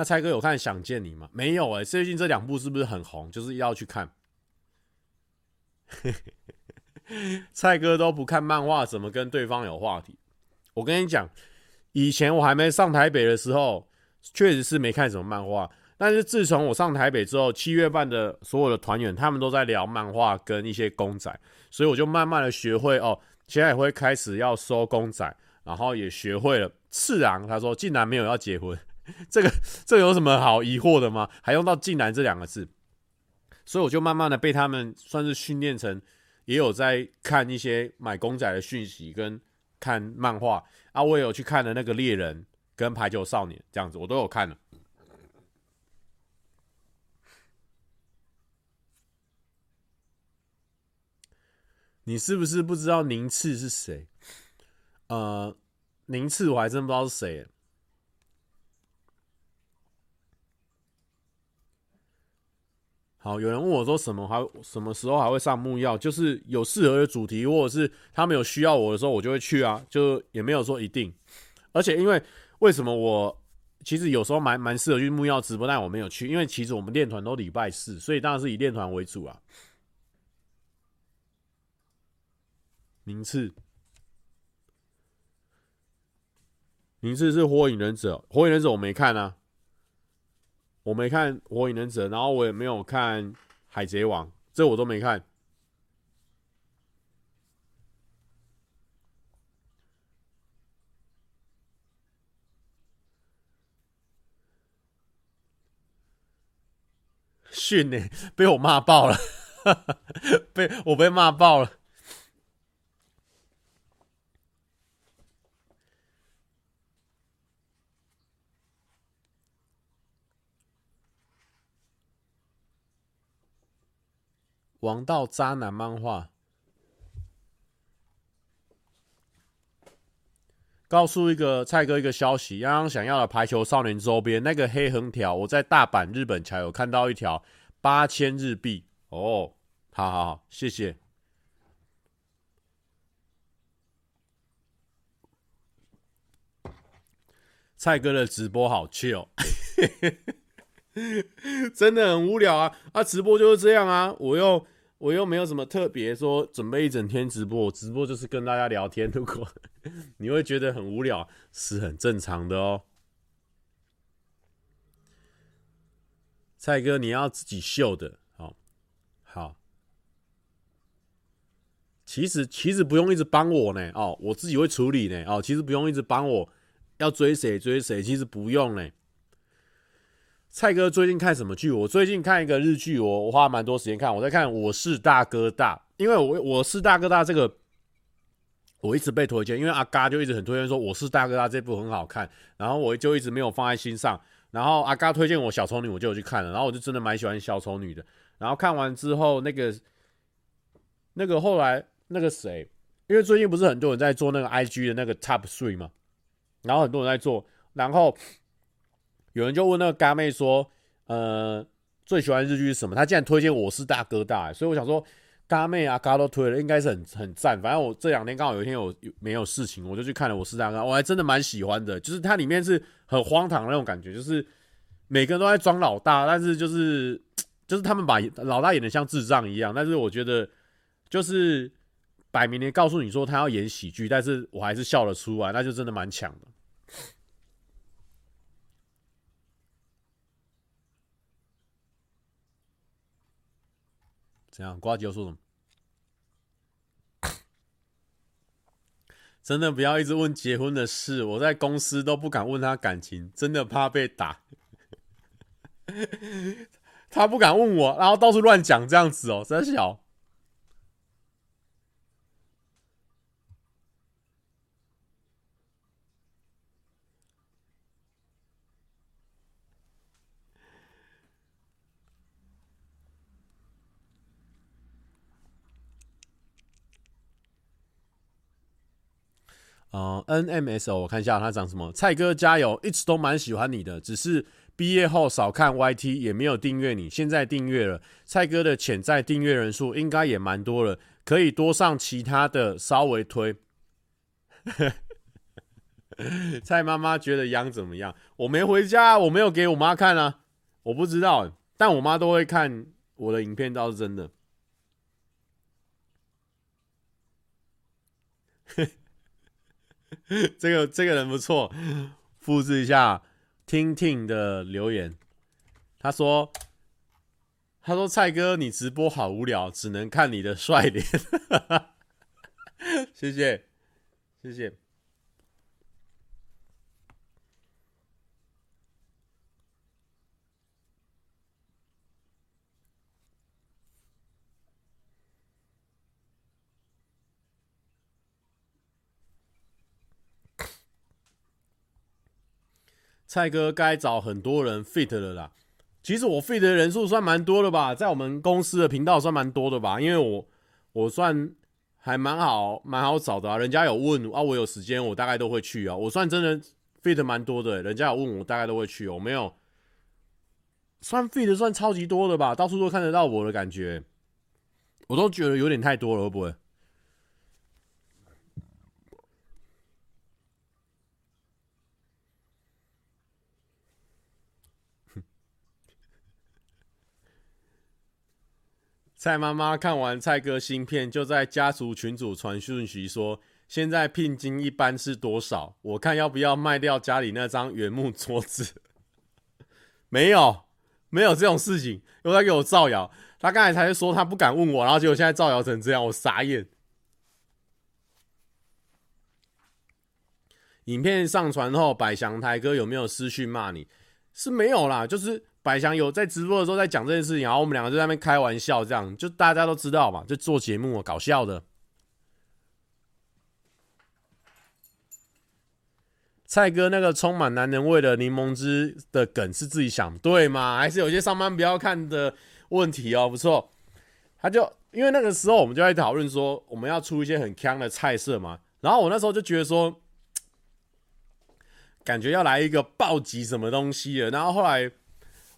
那蔡哥有看《想见你》吗？没有哎、最近这两部是不是很红？就是要去看。蔡哥都不看漫画，怎么跟对方有话题？我跟你讲，以前我还没上台北的时候，确实是没看什么漫画。但是自从我上台北之后，七月半的所有的团员他们都在聊漫画跟一些公仔，所以我就慢慢的学会哦，现在也会开始要收公仔，然后也学会了。次郎他说竟然没有要结婚。这个这有什么好疑惑的吗？还用到“竟然”这两个字，所以我就慢慢的被他们算是训练成，也有在看一些买公仔的讯息跟看漫画啊，我也有去看了那个猎人跟排球少年这样子，我都有看了。你是不是不知道宁次是谁？呃，宁次我还真不知道是谁。好，有人问我说什么还什么时候还会上木曜？就是有适合的主题，或者是他们有需要我的时候，我就会去啊，就也没有说一定。而且因为为什么我其实有时候蛮蛮适合去木曜直播，但我没有去，因为其实我们练团都礼拜四，所以当然是以练团为主啊。名次，名次是火影忍者，火影忍者我没看啊。我没看《火影忍者》，然后我也没有看《海贼王》，这我都没看。训呢、被我骂爆了，被我被骂爆了。王道渣男漫画，告诉一个蔡哥一个消息：刚刚想要的排球少年周边，那个黑横条，我在大阪日本桥有看到一条八千日币哦，好好好，谢谢。蔡哥的直播好 chill。真的很无聊啊！啊，直播就是这样啊！我又我又没有什么特别说准备一整天直播，我直播就是跟大家聊天。如果 你会觉得很无聊，是很正常的哦。蔡哥，你要自己秀的，好，好。其实其实不用一直帮我呢，哦，我自己会处理呢，哦，其实不用一直帮我，要追谁追谁，其实不用呢。蔡哥最近看什么剧？我最近看一个日剧，我我花蛮多时间看。我在看《我是大哥大》，因为我我是大哥大这个，我一直被推荐，因为阿嘎就一直很推荐说我是大哥大这部很好看，然后我就一直没有放在心上。然后阿嘎推荐我小丑女，我就有去看了，然后我就真的蛮喜欢小丑女的。然后看完之后，那个那个后来那个谁，因为最近不是很多人在做那个 IG 的那个 Top Three 嘛，然后很多人在做，然后有人就问那个嘎妹说，呃，最喜欢日剧是什么？他竟然推荐我是大哥大，所以我想说。嘎妹啊，嘎都推了，应该是很很赞。反正我这两天刚好有一天有有没有事情，我就去看了。我是大哥，我还真的蛮喜欢的。就是它里面是很荒唐的那种感觉，就是每个人都在装老大，但是就是就是他们把老大演的像智障一样。但是我觉得就是摆明的告诉你说他要演喜剧，但是我还是笑了出来，那就真的蛮强的。怎样？瓜吉要说什么？真的不要一直问结婚的事，我在公司都不敢问他感情，真的怕被打。他不敢问我，然后到处乱讲这样子哦，真小。呃，NMSO，我看一下他讲什么。蔡哥加油，一直都蛮喜欢你的，只是毕业后少看 YT，也没有订阅你，现在订阅了。蔡哥的潜在订阅人数应该也蛮多了，可以多上其他的稍微推。蔡妈妈觉得央怎么样？我没回家，我没有给我妈看啊，我不知道，但我妈都会看我的影片，倒是真的。这个这个人不错，复制一下听听的留言。他说：“他说蔡哥，你直播好无聊，只能看你的帅脸。”谢谢，谢谢。蔡哥该找很多人 fit 了啦。其实我 fit 的人数算蛮多的吧，在我们公司的频道算蛮多的吧，因为我我算还蛮好蛮好找的啊。人家有问啊，我有时间，我大概都会去啊。我算真的 fit 蛮多的，人家有问我，大概都会去。我没有算 fit 算超级多的吧，到处都看得到我的感觉，我都觉得有点太多了，会不会？蔡妈妈看完蔡哥新片，就在家族群组传讯息说：“现在聘金一般是多少？我看要不要卖掉家里那张原木桌子？” 没有，没有这种事情，又在给我造谣。他刚才才说他不敢问我，然后结果现在造谣成这样，我傻眼。影片上传后，百祥台哥有没有私讯骂你？是没有啦，就是。百祥有在直播的时候在讲这件事情，然后我们两个就在那边开玩笑，这样就大家都知道嘛，就做节目搞笑的。蔡哥那个充满男人味的柠檬汁的梗是自己想对吗？还是有些上班不要看的问题哦？不错，他就因为那个时候我们就在讨论说我们要出一些很锵的菜色嘛，然后我那时候就觉得说，感觉要来一个暴击什么东西了，然后后来。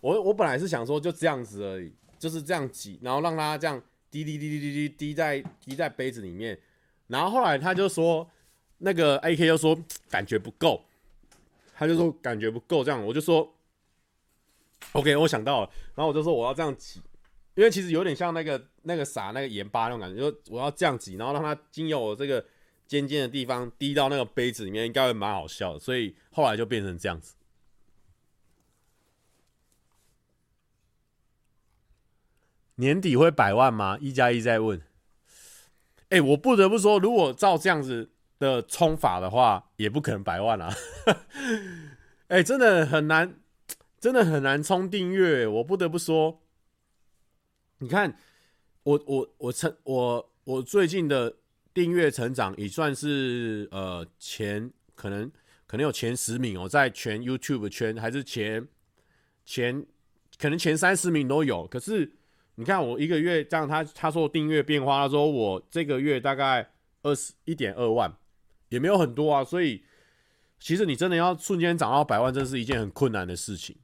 我我本来是想说就这样子而已，就是这样挤，然后让它这样滴滴滴滴滴滴滴在滴在杯子里面，然后后来他就说那个 AK 又说感觉不够，他就说感觉不够这样，我就说 OK，我想到了，然后我就说我要这样挤，因为其实有点像那个那个撒那个盐巴那种感觉，就我要这样挤，然后让它经由我这个尖尖的地方滴到那个杯子里面，应该会蛮好笑的，所以后来就变成这样子。年底会百万吗？一加一在问。哎、我不得不说，如果照这样子的冲法的话，也不可能百万啊。哎、真的很难，真的很难冲订阅。我不得不说，你看，我我我成我我最近的订阅成长也算是呃前可能可能有前十名哦，在全 YouTube 圈还是前前可能前三十名都有。可是你看我一个月这样他，他他说订阅变化，他说我这个月大概二十一点二万，也没有很多啊。所以其实你真的要瞬间涨到百万，这是一件很困难的事情。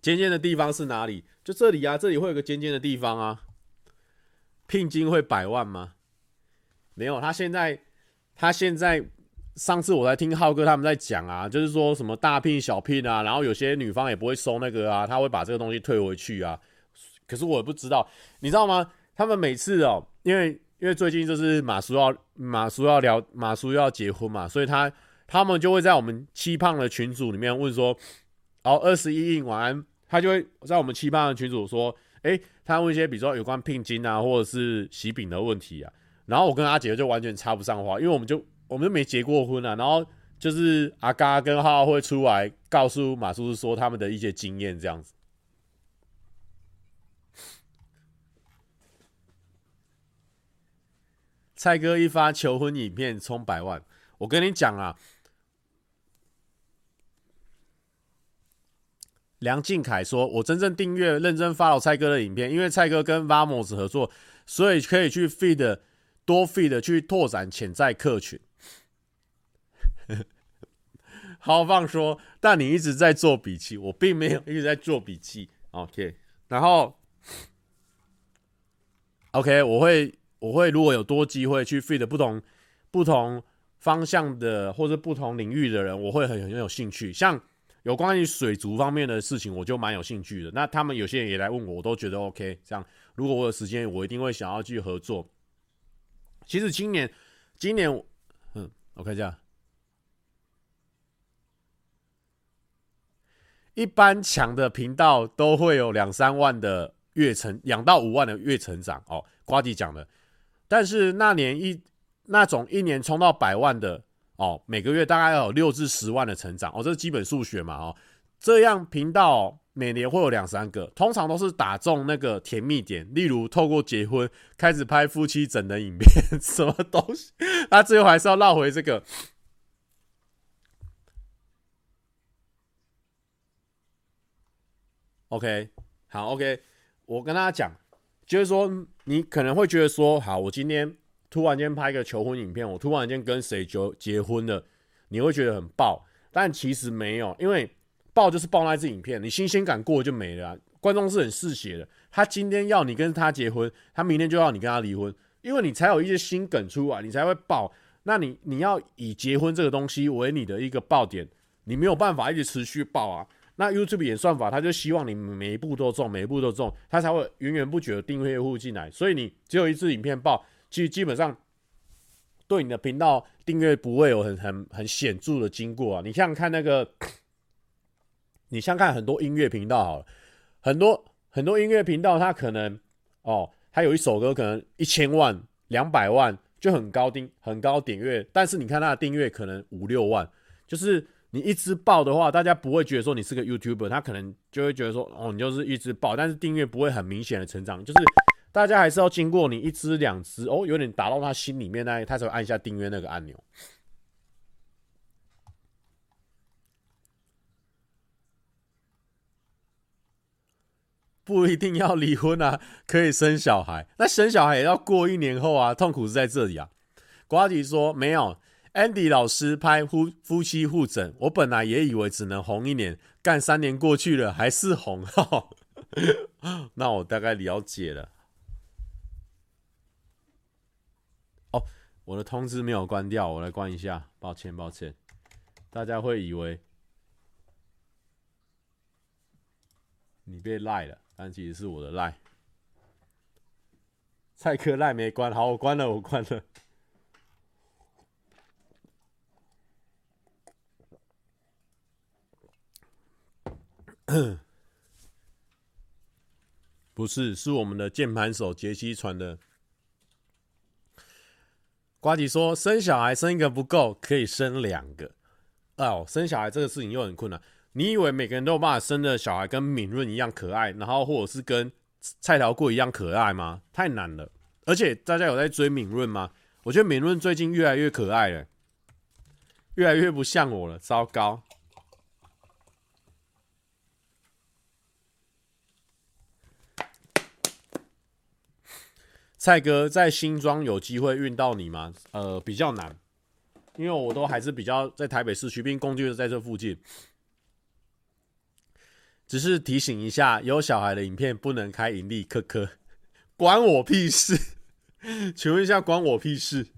尖尖的地方是哪里？就这里啊，这里会有个尖尖的地方啊。聘金会百万吗？没有，他现在，他现在，上次我在听浩哥他们在讲啊，就是说什么大聘小聘啊，然后有些女方也不会收那个啊，他会把这个东西退回去啊。可是我也不知道，你知道吗？他们每次哦，因为因为最近就是马叔要马叔要聊马叔要结婚嘛，所以他他们就会在我们七胖的群组里面问说，哦，二十一应晚安，他就会在我们七胖的群组说。哎，他问一些比如说有关聘金啊，或者是喜饼的问题啊，然后我跟阿杰就完全插不上话，因为我们就我们就没结过婚啊，然后就是阿嘎跟浩浩会出来告诉马叔叔说他们的一些经验这样子。蔡哥一发求婚影片冲百万，我跟你讲啊。梁靖凯说：“我真正订阅、认真发了蔡哥的影片，因为蔡哥跟 Vamos 合作，所以可以去 feed 多 feed 去拓展潜在客群。” 豪放说：“但你一直在做笔记，我并没有一直在做笔记。”OK，然后 OK，我会我会如果有多机会去 feed 不同不同方向的或者不同领域的人，我会很很有兴趣，像。有关于水族方面的事情，我就蛮有兴趣的。那他们有些人也来问我，我都觉得 OK。这样，如果我有时间，我一定会想要去合作。其实今年，今年，嗯，我看一下，一般强的频道都会有两三万的月成，两到五万的月成长哦。呱吉讲的，但是那年一那种一年冲到百万的。哦，每个月大概要有六至十万的成长哦，这是基本数学嘛哦。这样频道每年会有两三个，通常都是打中那个甜蜜点，例如透过结婚开始拍夫妻整人影片，什么东西？那最后还是要绕回这个。OK，好，OK，我跟大家讲，就是说你可能会觉得说，好，我今天。突然间拍一个求婚影片，我突然间跟谁就结婚了，你会觉得很爆，但其实没有，因为爆就是爆那支影片，你新鲜感过就没了。观众是很嗜血的，他今天要你跟他结婚，他明天就要你跟他离婚，因为你才有一些新梗出来，你才会爆。那你你要以结婚这个东西为你的一个爆点，你没有办法一直持续爆啊。那 YouTube 演算法，他就希望你每一步都中，每一步都中，他才会源源不绝的订阅户进来。所以你只有一支影片爆。其实基本上，对你的频道订阅不会有很很很显著的经过啊。你像看那个，你像看很多音乐频道好了，很多很多音乐频道，它可能哦，它有一首歌可能一千万、两百万就很高订很高点阅，但是你看它的订阅可能五六万，就是你一直爆的话，大家不会觉得说你是个 YouTuber，他可能就会觉得说哦，你就是一直爆，但是订阅不会很明显的成长，就是。大家还是要经过你一只两只哦，有点打到他心里面那，他才会按下订阅那个按钮。不一定要离婚啊，可以生小孩。那生小孩也要过一年后啊，痛苦是在这里啊。呱吉说没有，Andy 老师拍夫夫妻互整，我本来也以为只能红一年，干三年过去了还是红，那我大概了解了。哦我的通知没有关掉，我来关一下。抱歉，抱歉，大家会以为你被赖了，但其实是我的赖。蔡科赖没关，好，我关了，我关了。不是，是我们的键盘手杰西传的。瓜吉说：“生小孩生一个不够，可以生两个。哦，生小孩这个事情又很困难。你以为每个人都有办法生的小孩跟敏润一样可爱，然后或者是跟蔡桃过一样可爱吗？太难了。而且大家有在追敏润吗？我觉得敏润最近越来越可爱了，越来越不像我了，糟糕。蔡哥在新庄有机会运到你吗？呃，比较难，因为我都还是比较在台北市区，并工具就在这附近。只是提醒一下，有小孩的影片不能开盈利，科科，关我屁事？请问一下，关我屁事？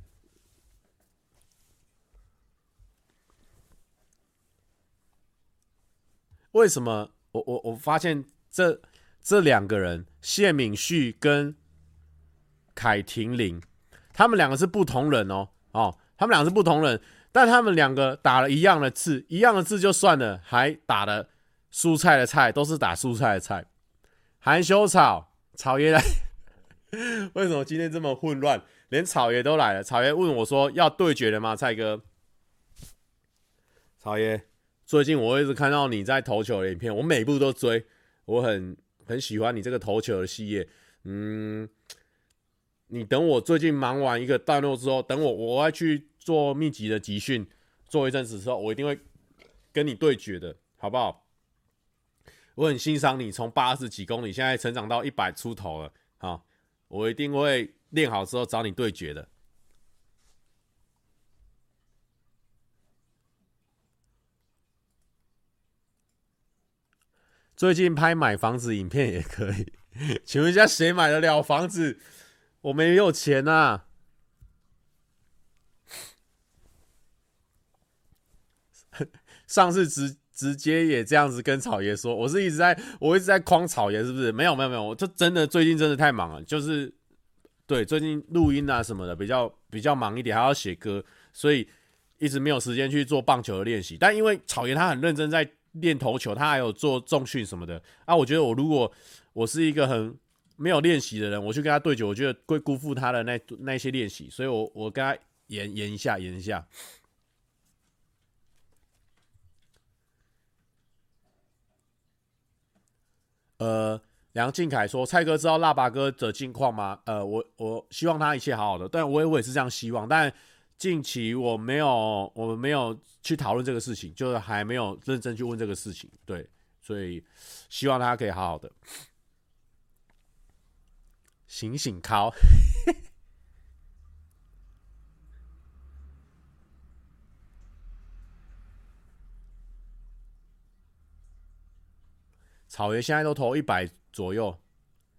为什么？我我我发现这这两个人，谢敏旭跟。凯婷玲，他们两个是不同人哦，哦，他们两个是不同人，但他们两个打了一样的字，一样的字就算了，还打了蔬菜的菜，都是打蔬菜的菜。含羞草，草爷来，为什么今天这么混乱？连草爷都来了。草爷问我说：“要对决了吗？”蔡哥，草爷，最近我一直看到你在投球的影片，我每部都追，我很很喜欢你这个投球的系列，嗯。你等我最近忙完一个段落之后，等我我要去做密集的集训，做一阵子之后，我一定会跟你对决的，好不好？我很欣赏你从八十几公里现在成长到一百出头了，好，我一定会练好之后找你对决的。最近拍买房子影片也可以，请问一下谁买得了房子？我没有钱呐、啊！上次直直接也这样子跟草爷说，我是一直在，我一直在诓草爷，是不是？没有没有没有，我这真的最近真的太忙了，就是对最近录音啊什么的比较比较忙一点，还要写歌，所以一直没有时间去做棒球的练习。但因为草爷他很认真在练投球，他还有做重训什么的啊，我觉得我如果我是一个很。没有练习的人，我去跟他对酒，我觉得会辜负他的那那些练习，所以我我跟他演演一下，演一下。呃，梁靖凯说：“蔡哥知道腊八哥的近况吗？”呃，我我希望他一切好好的，但我也我也是这样希望，但近期我没有我们没有去讨论这个事情，就是还没有认真去问这个事情，对，所以希望他可以好好的。醒醒靠！草爷现在都投一百左右，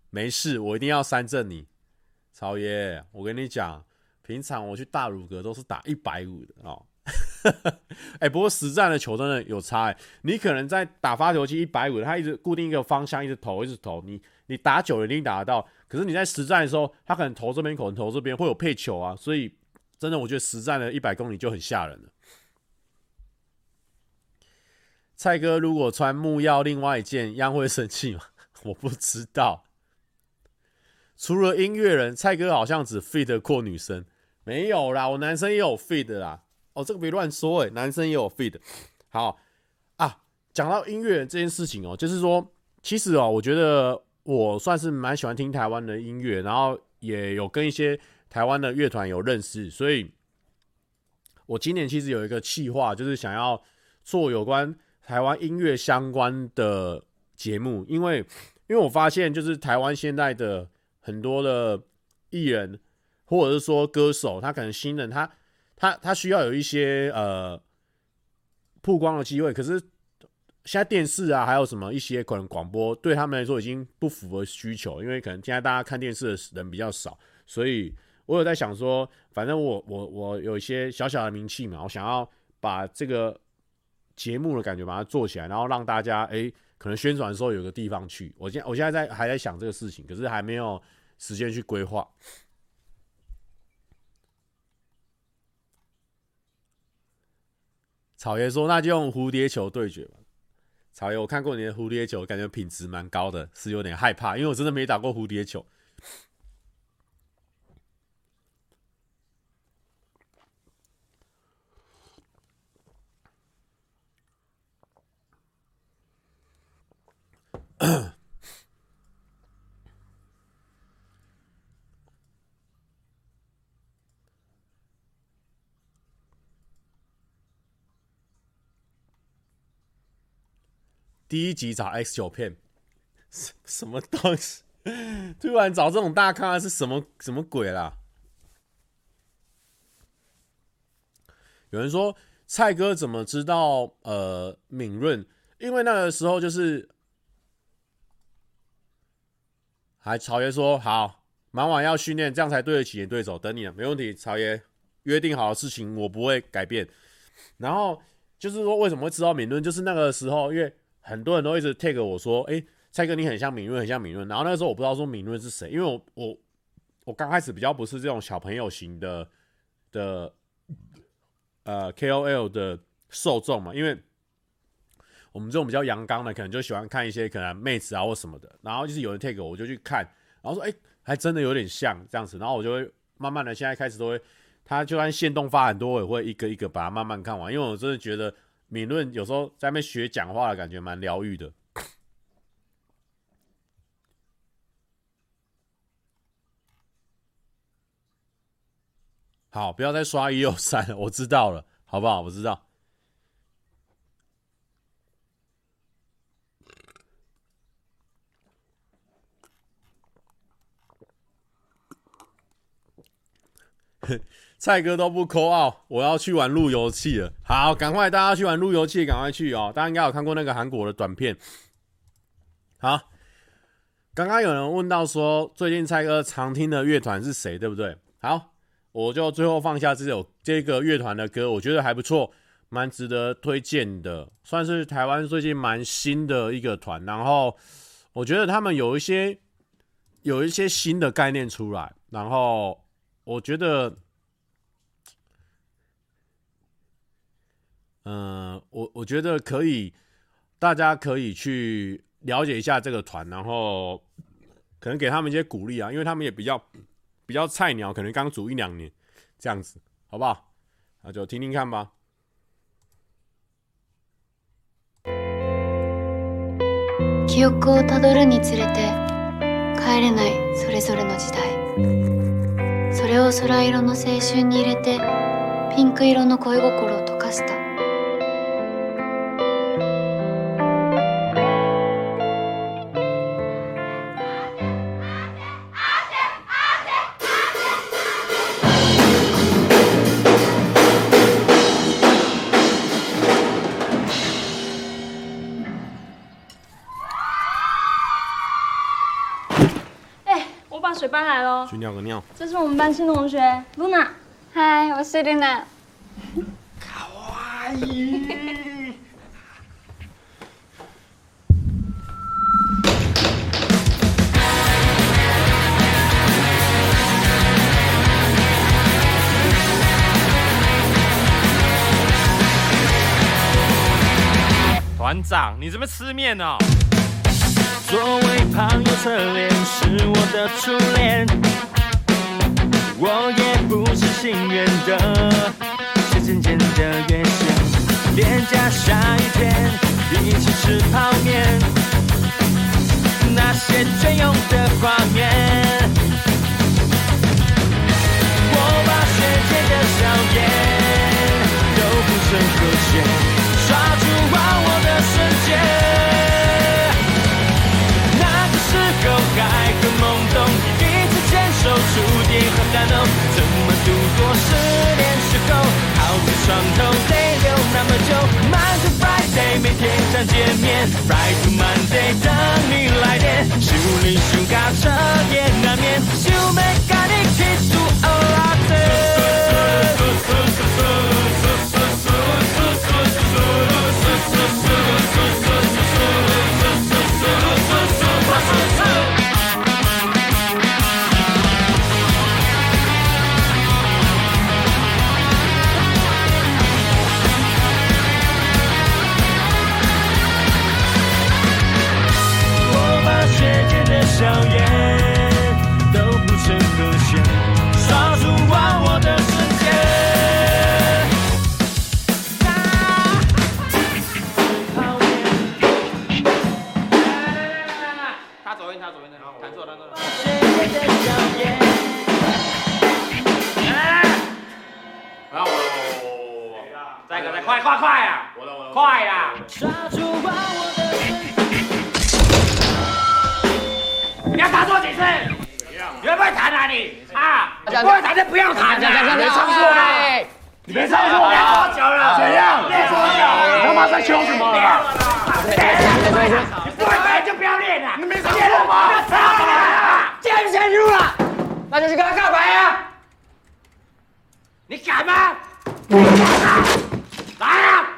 没事，我一定要三振你，草爷。我跟你讲，平常我去大鲁阁都是打一百五的哦。哎、不过实战的球真的有差哎，你可能在打发球机一百五，他一直固定一个方向，一直投，一直投，你你打久了一定打得到。可是你在实战的时候，他可能投这边，可能投这边，会有配球啊，所以真的，我觉得实战的一百公里就很吓人了。蔡哥如果穿木曜另外一件，一样会生气吗？我不知道。除了音乐人，蔡哥好像只 fit 过女生，没有啦，我男生也有 fit 啦。哦，这个别乱说哎、男生也有 fit。好啊，讲到音乐人这件事情哦，就是说，其实哦，我觉得。我算是蛮喜欢听台湾的音乐，然后也有跟一些台湾的乐团有认识，所以我今年其实有一个企划，就是想要做有关台湾音乐相关的节目，因为因为我发现就是台湾现在的很多的艺人或者是说歌手，他可能新人他他他需要有一些呃曝光的机会，可是。现在电视啊，还有什么一些可能广播，对他们来说已经不符合需求，因为可能现在大家看电视的人比较少，所以我有在想说，反正我我我有一些小小的名气嘛，我想要把这个节目的感觉把它做起来，然后让大家哎，可能宣传的时候有个地方去。我现我现在在还在想这个事情，可是还没有时间去规划。草爷说：“那就用蝴蝶球对决吧。”草爷，我看过你的蝴蝶球，感觉品质蛮高的，是有点害怕，因为我真的没打过蝴蝶球。第一集找 X 九片，什什么东西？突然找这种大咖是什么什么鬼啦？有人说蔡哥怎么知道呃敏润？因为那个时候就是，还曹爷说好，忙完要训练，这样才对得起你对手。等你了，没问题，曹爷约定好的事情我不会改变。然后就是说为什么会知道敏润？就是那个时候，因为很多人都一直 take 我说，哎，蔡哥你很像敏润，很像敏润。然后那时候我不知道说敏润是谁，因为我我我刚开始比较不是这种小朋友型的的。呃，KOL 的受众嘛，因为我们这种比较阳刚的，可能就喜欢看一些可能妹子啊或什么的，然后就是有人 take 我就去看，然后说哎、还真的有点像这样子，然后我就会慢慢的，现在开始都会，他就算限动发很多，我也会一个一个把它慢慢看完，因为我真的觉得敏润有时候在那边学讲话的感觉蛮疗愈的。好，不要再刷一六三了，我知道了，好不好？我知道。蔡哥都不 call out，我要去玩路由器了。好，赶快大家去玩路由器，赶快去哦！大家应该有看过那个韩国的短片。好，刚刚有人问到说，最近蔡哥常听的乐团是谁，对不对？好。我就最后放下这首这个乐团的歌，我觉得还不错，蛮值得推荐的，算是台湾最近蛮新的一个团。然后我觉得他们有一些有一些新的概念出来，然后我觉得，嗯，我我觉得可以，大家可以去了解一下这个团，然后可能给他们一些鼓励啊，因为他们也比较。比较菜鸟，可能刚组一两年，这样子，好不好？那就听听看吧。记忆をたどるにつれて帰れないそれぞれの时代それを空色の青春に入れてピンク色の恋心を溶かした 去尿个尿。这是我们班新同学露娜。嗨，我是露娜。卡哇伊。团长，你这边吃面呢？座位旁有侧脸，是我的初恋。我也不是幸运的，是渐渐的越陷。脸颊下雨天，一起吃泡面，那些隽永的画面。我把学姐的笑颜都谱成和弦，抓住忘我的瞬间。还很懵懂，第一次牵手触电很感动，怎么度过失恋时候？靠在床头泪流那么久，Monday to Friday 每天想见面，Friday to Monday 等你来电，修理修卡车也难免，修没咖喱起诉哦啦笑颜快快快呀！我的我的，快呀！的。你要打错几次？你会不会弹啊你？啊！不会弹就不要弹啊！别唱错了，你别唱错了，多久了？怎样？练多久了？他妈在凶什么？你不会弹就不要练了！你没唱错吗？唱了，既然先了，那就是跟他告白呀！你敢吗？你敢吗！来啊！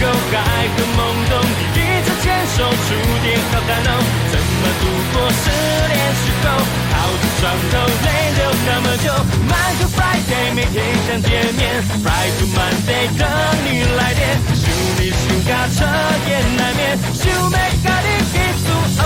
候还很懵懂，第一次牵手触电好感动，怎么度过？失恋时候？靠着床头泪流那么久，Monday to Friday 每天想见面，Friday to Monday 等你来电，想你想到彻夜难眠，想要跟你一起蚵仔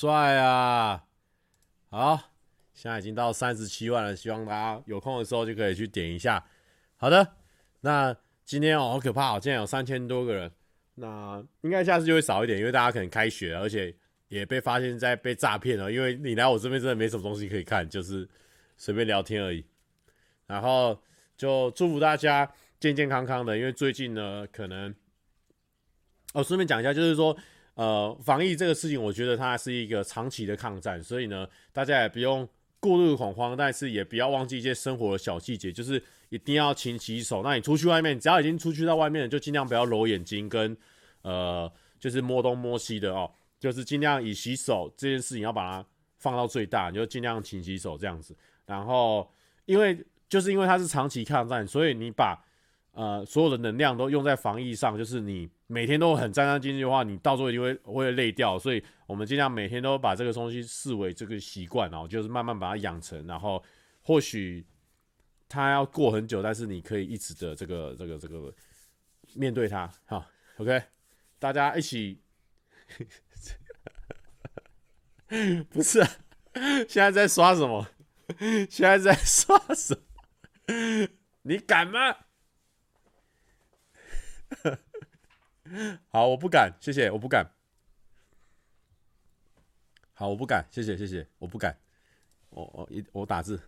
帅啊！好，现在已经到三十七万了，希望大家有空的时候就可以去点一下。好的，那今天哦，好可怕哦，竟然有三千多个人，那应该下次就会少一点，因为大家可能开学了，而且也被发现在被诈骗了，因为你来我这边真的没什么东西可以看，就是随便聊天而已。然后就祝福大家健健康康的，因为最近呢，可能哦，顺便讲一下，就是说。呃，防疫这个事情，我觉得它是一个长期的抗战，所以呢，大家也不用过度恐慌，但是也不要忘记一些生活的小细节，就是一定要勤洗手。那你出去外面，只要已经出去到外面，就尽量不要揉眼睛跟呃，就是摸东摸西的哦，就是尽量以洗手这件事情要把它放到最大，你就尽量勤洗手这样子。然后，因为就是因为它是长期抗战，所以你把呃所有的能量都用在防疫上，就是你。每天都很战战兢兢的话，你到时候一定会会累掉，所以我们尽量每天都把这个东西视为这个习惯哦，就是慢慢把它养成，然后或许它要过很久，但是你可以一直的这个这个这个面对它，好，OK，大家一起，不是，现在在刷什么？现在在刷什么？你敢吗？好，我不敢，谢谢，我不敢。好，我不敢，谢谢，谢谢，我不敢。我我一我打字。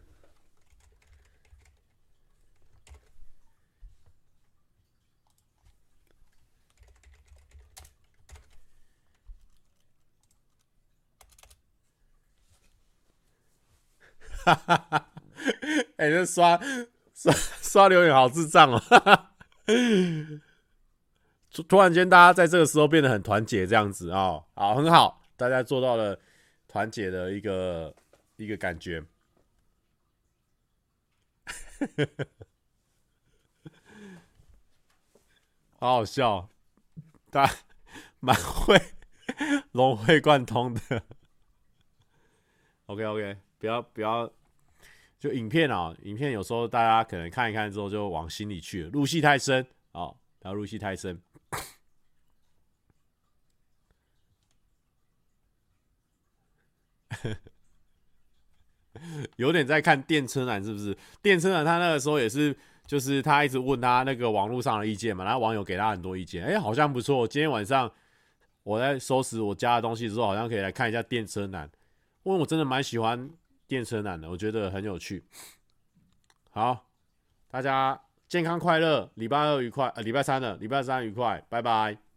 哈哈哈！哎，这刷刷刷留言好智障哦！哈哈。突突然间，大家在这个时候变得很团结，这样子啊、哦，好，很好，大家做到了团结的一个一个感觉，好好笑，大家蛮会融会贯通的。OK OK，不要不要，就影片啊，影片有时候大家可能看一看之后就往心里去了，入戏太深啊，不要入戏太深。有点在看电车男是不是？电车男他那个时候也是，就是他一直问他那个网络上的意见嘛，然后网友给他很多意见，哎，好像不错。今天晚上我在收拾我家的东西的时候，好像可以来看一下电车男，因为我真的蛮喜欢电车男的，我觉得很有趣。好，大家健康快乐，礼拜二愉快，呃，礼拜三的礼拜三愉快，拜拜。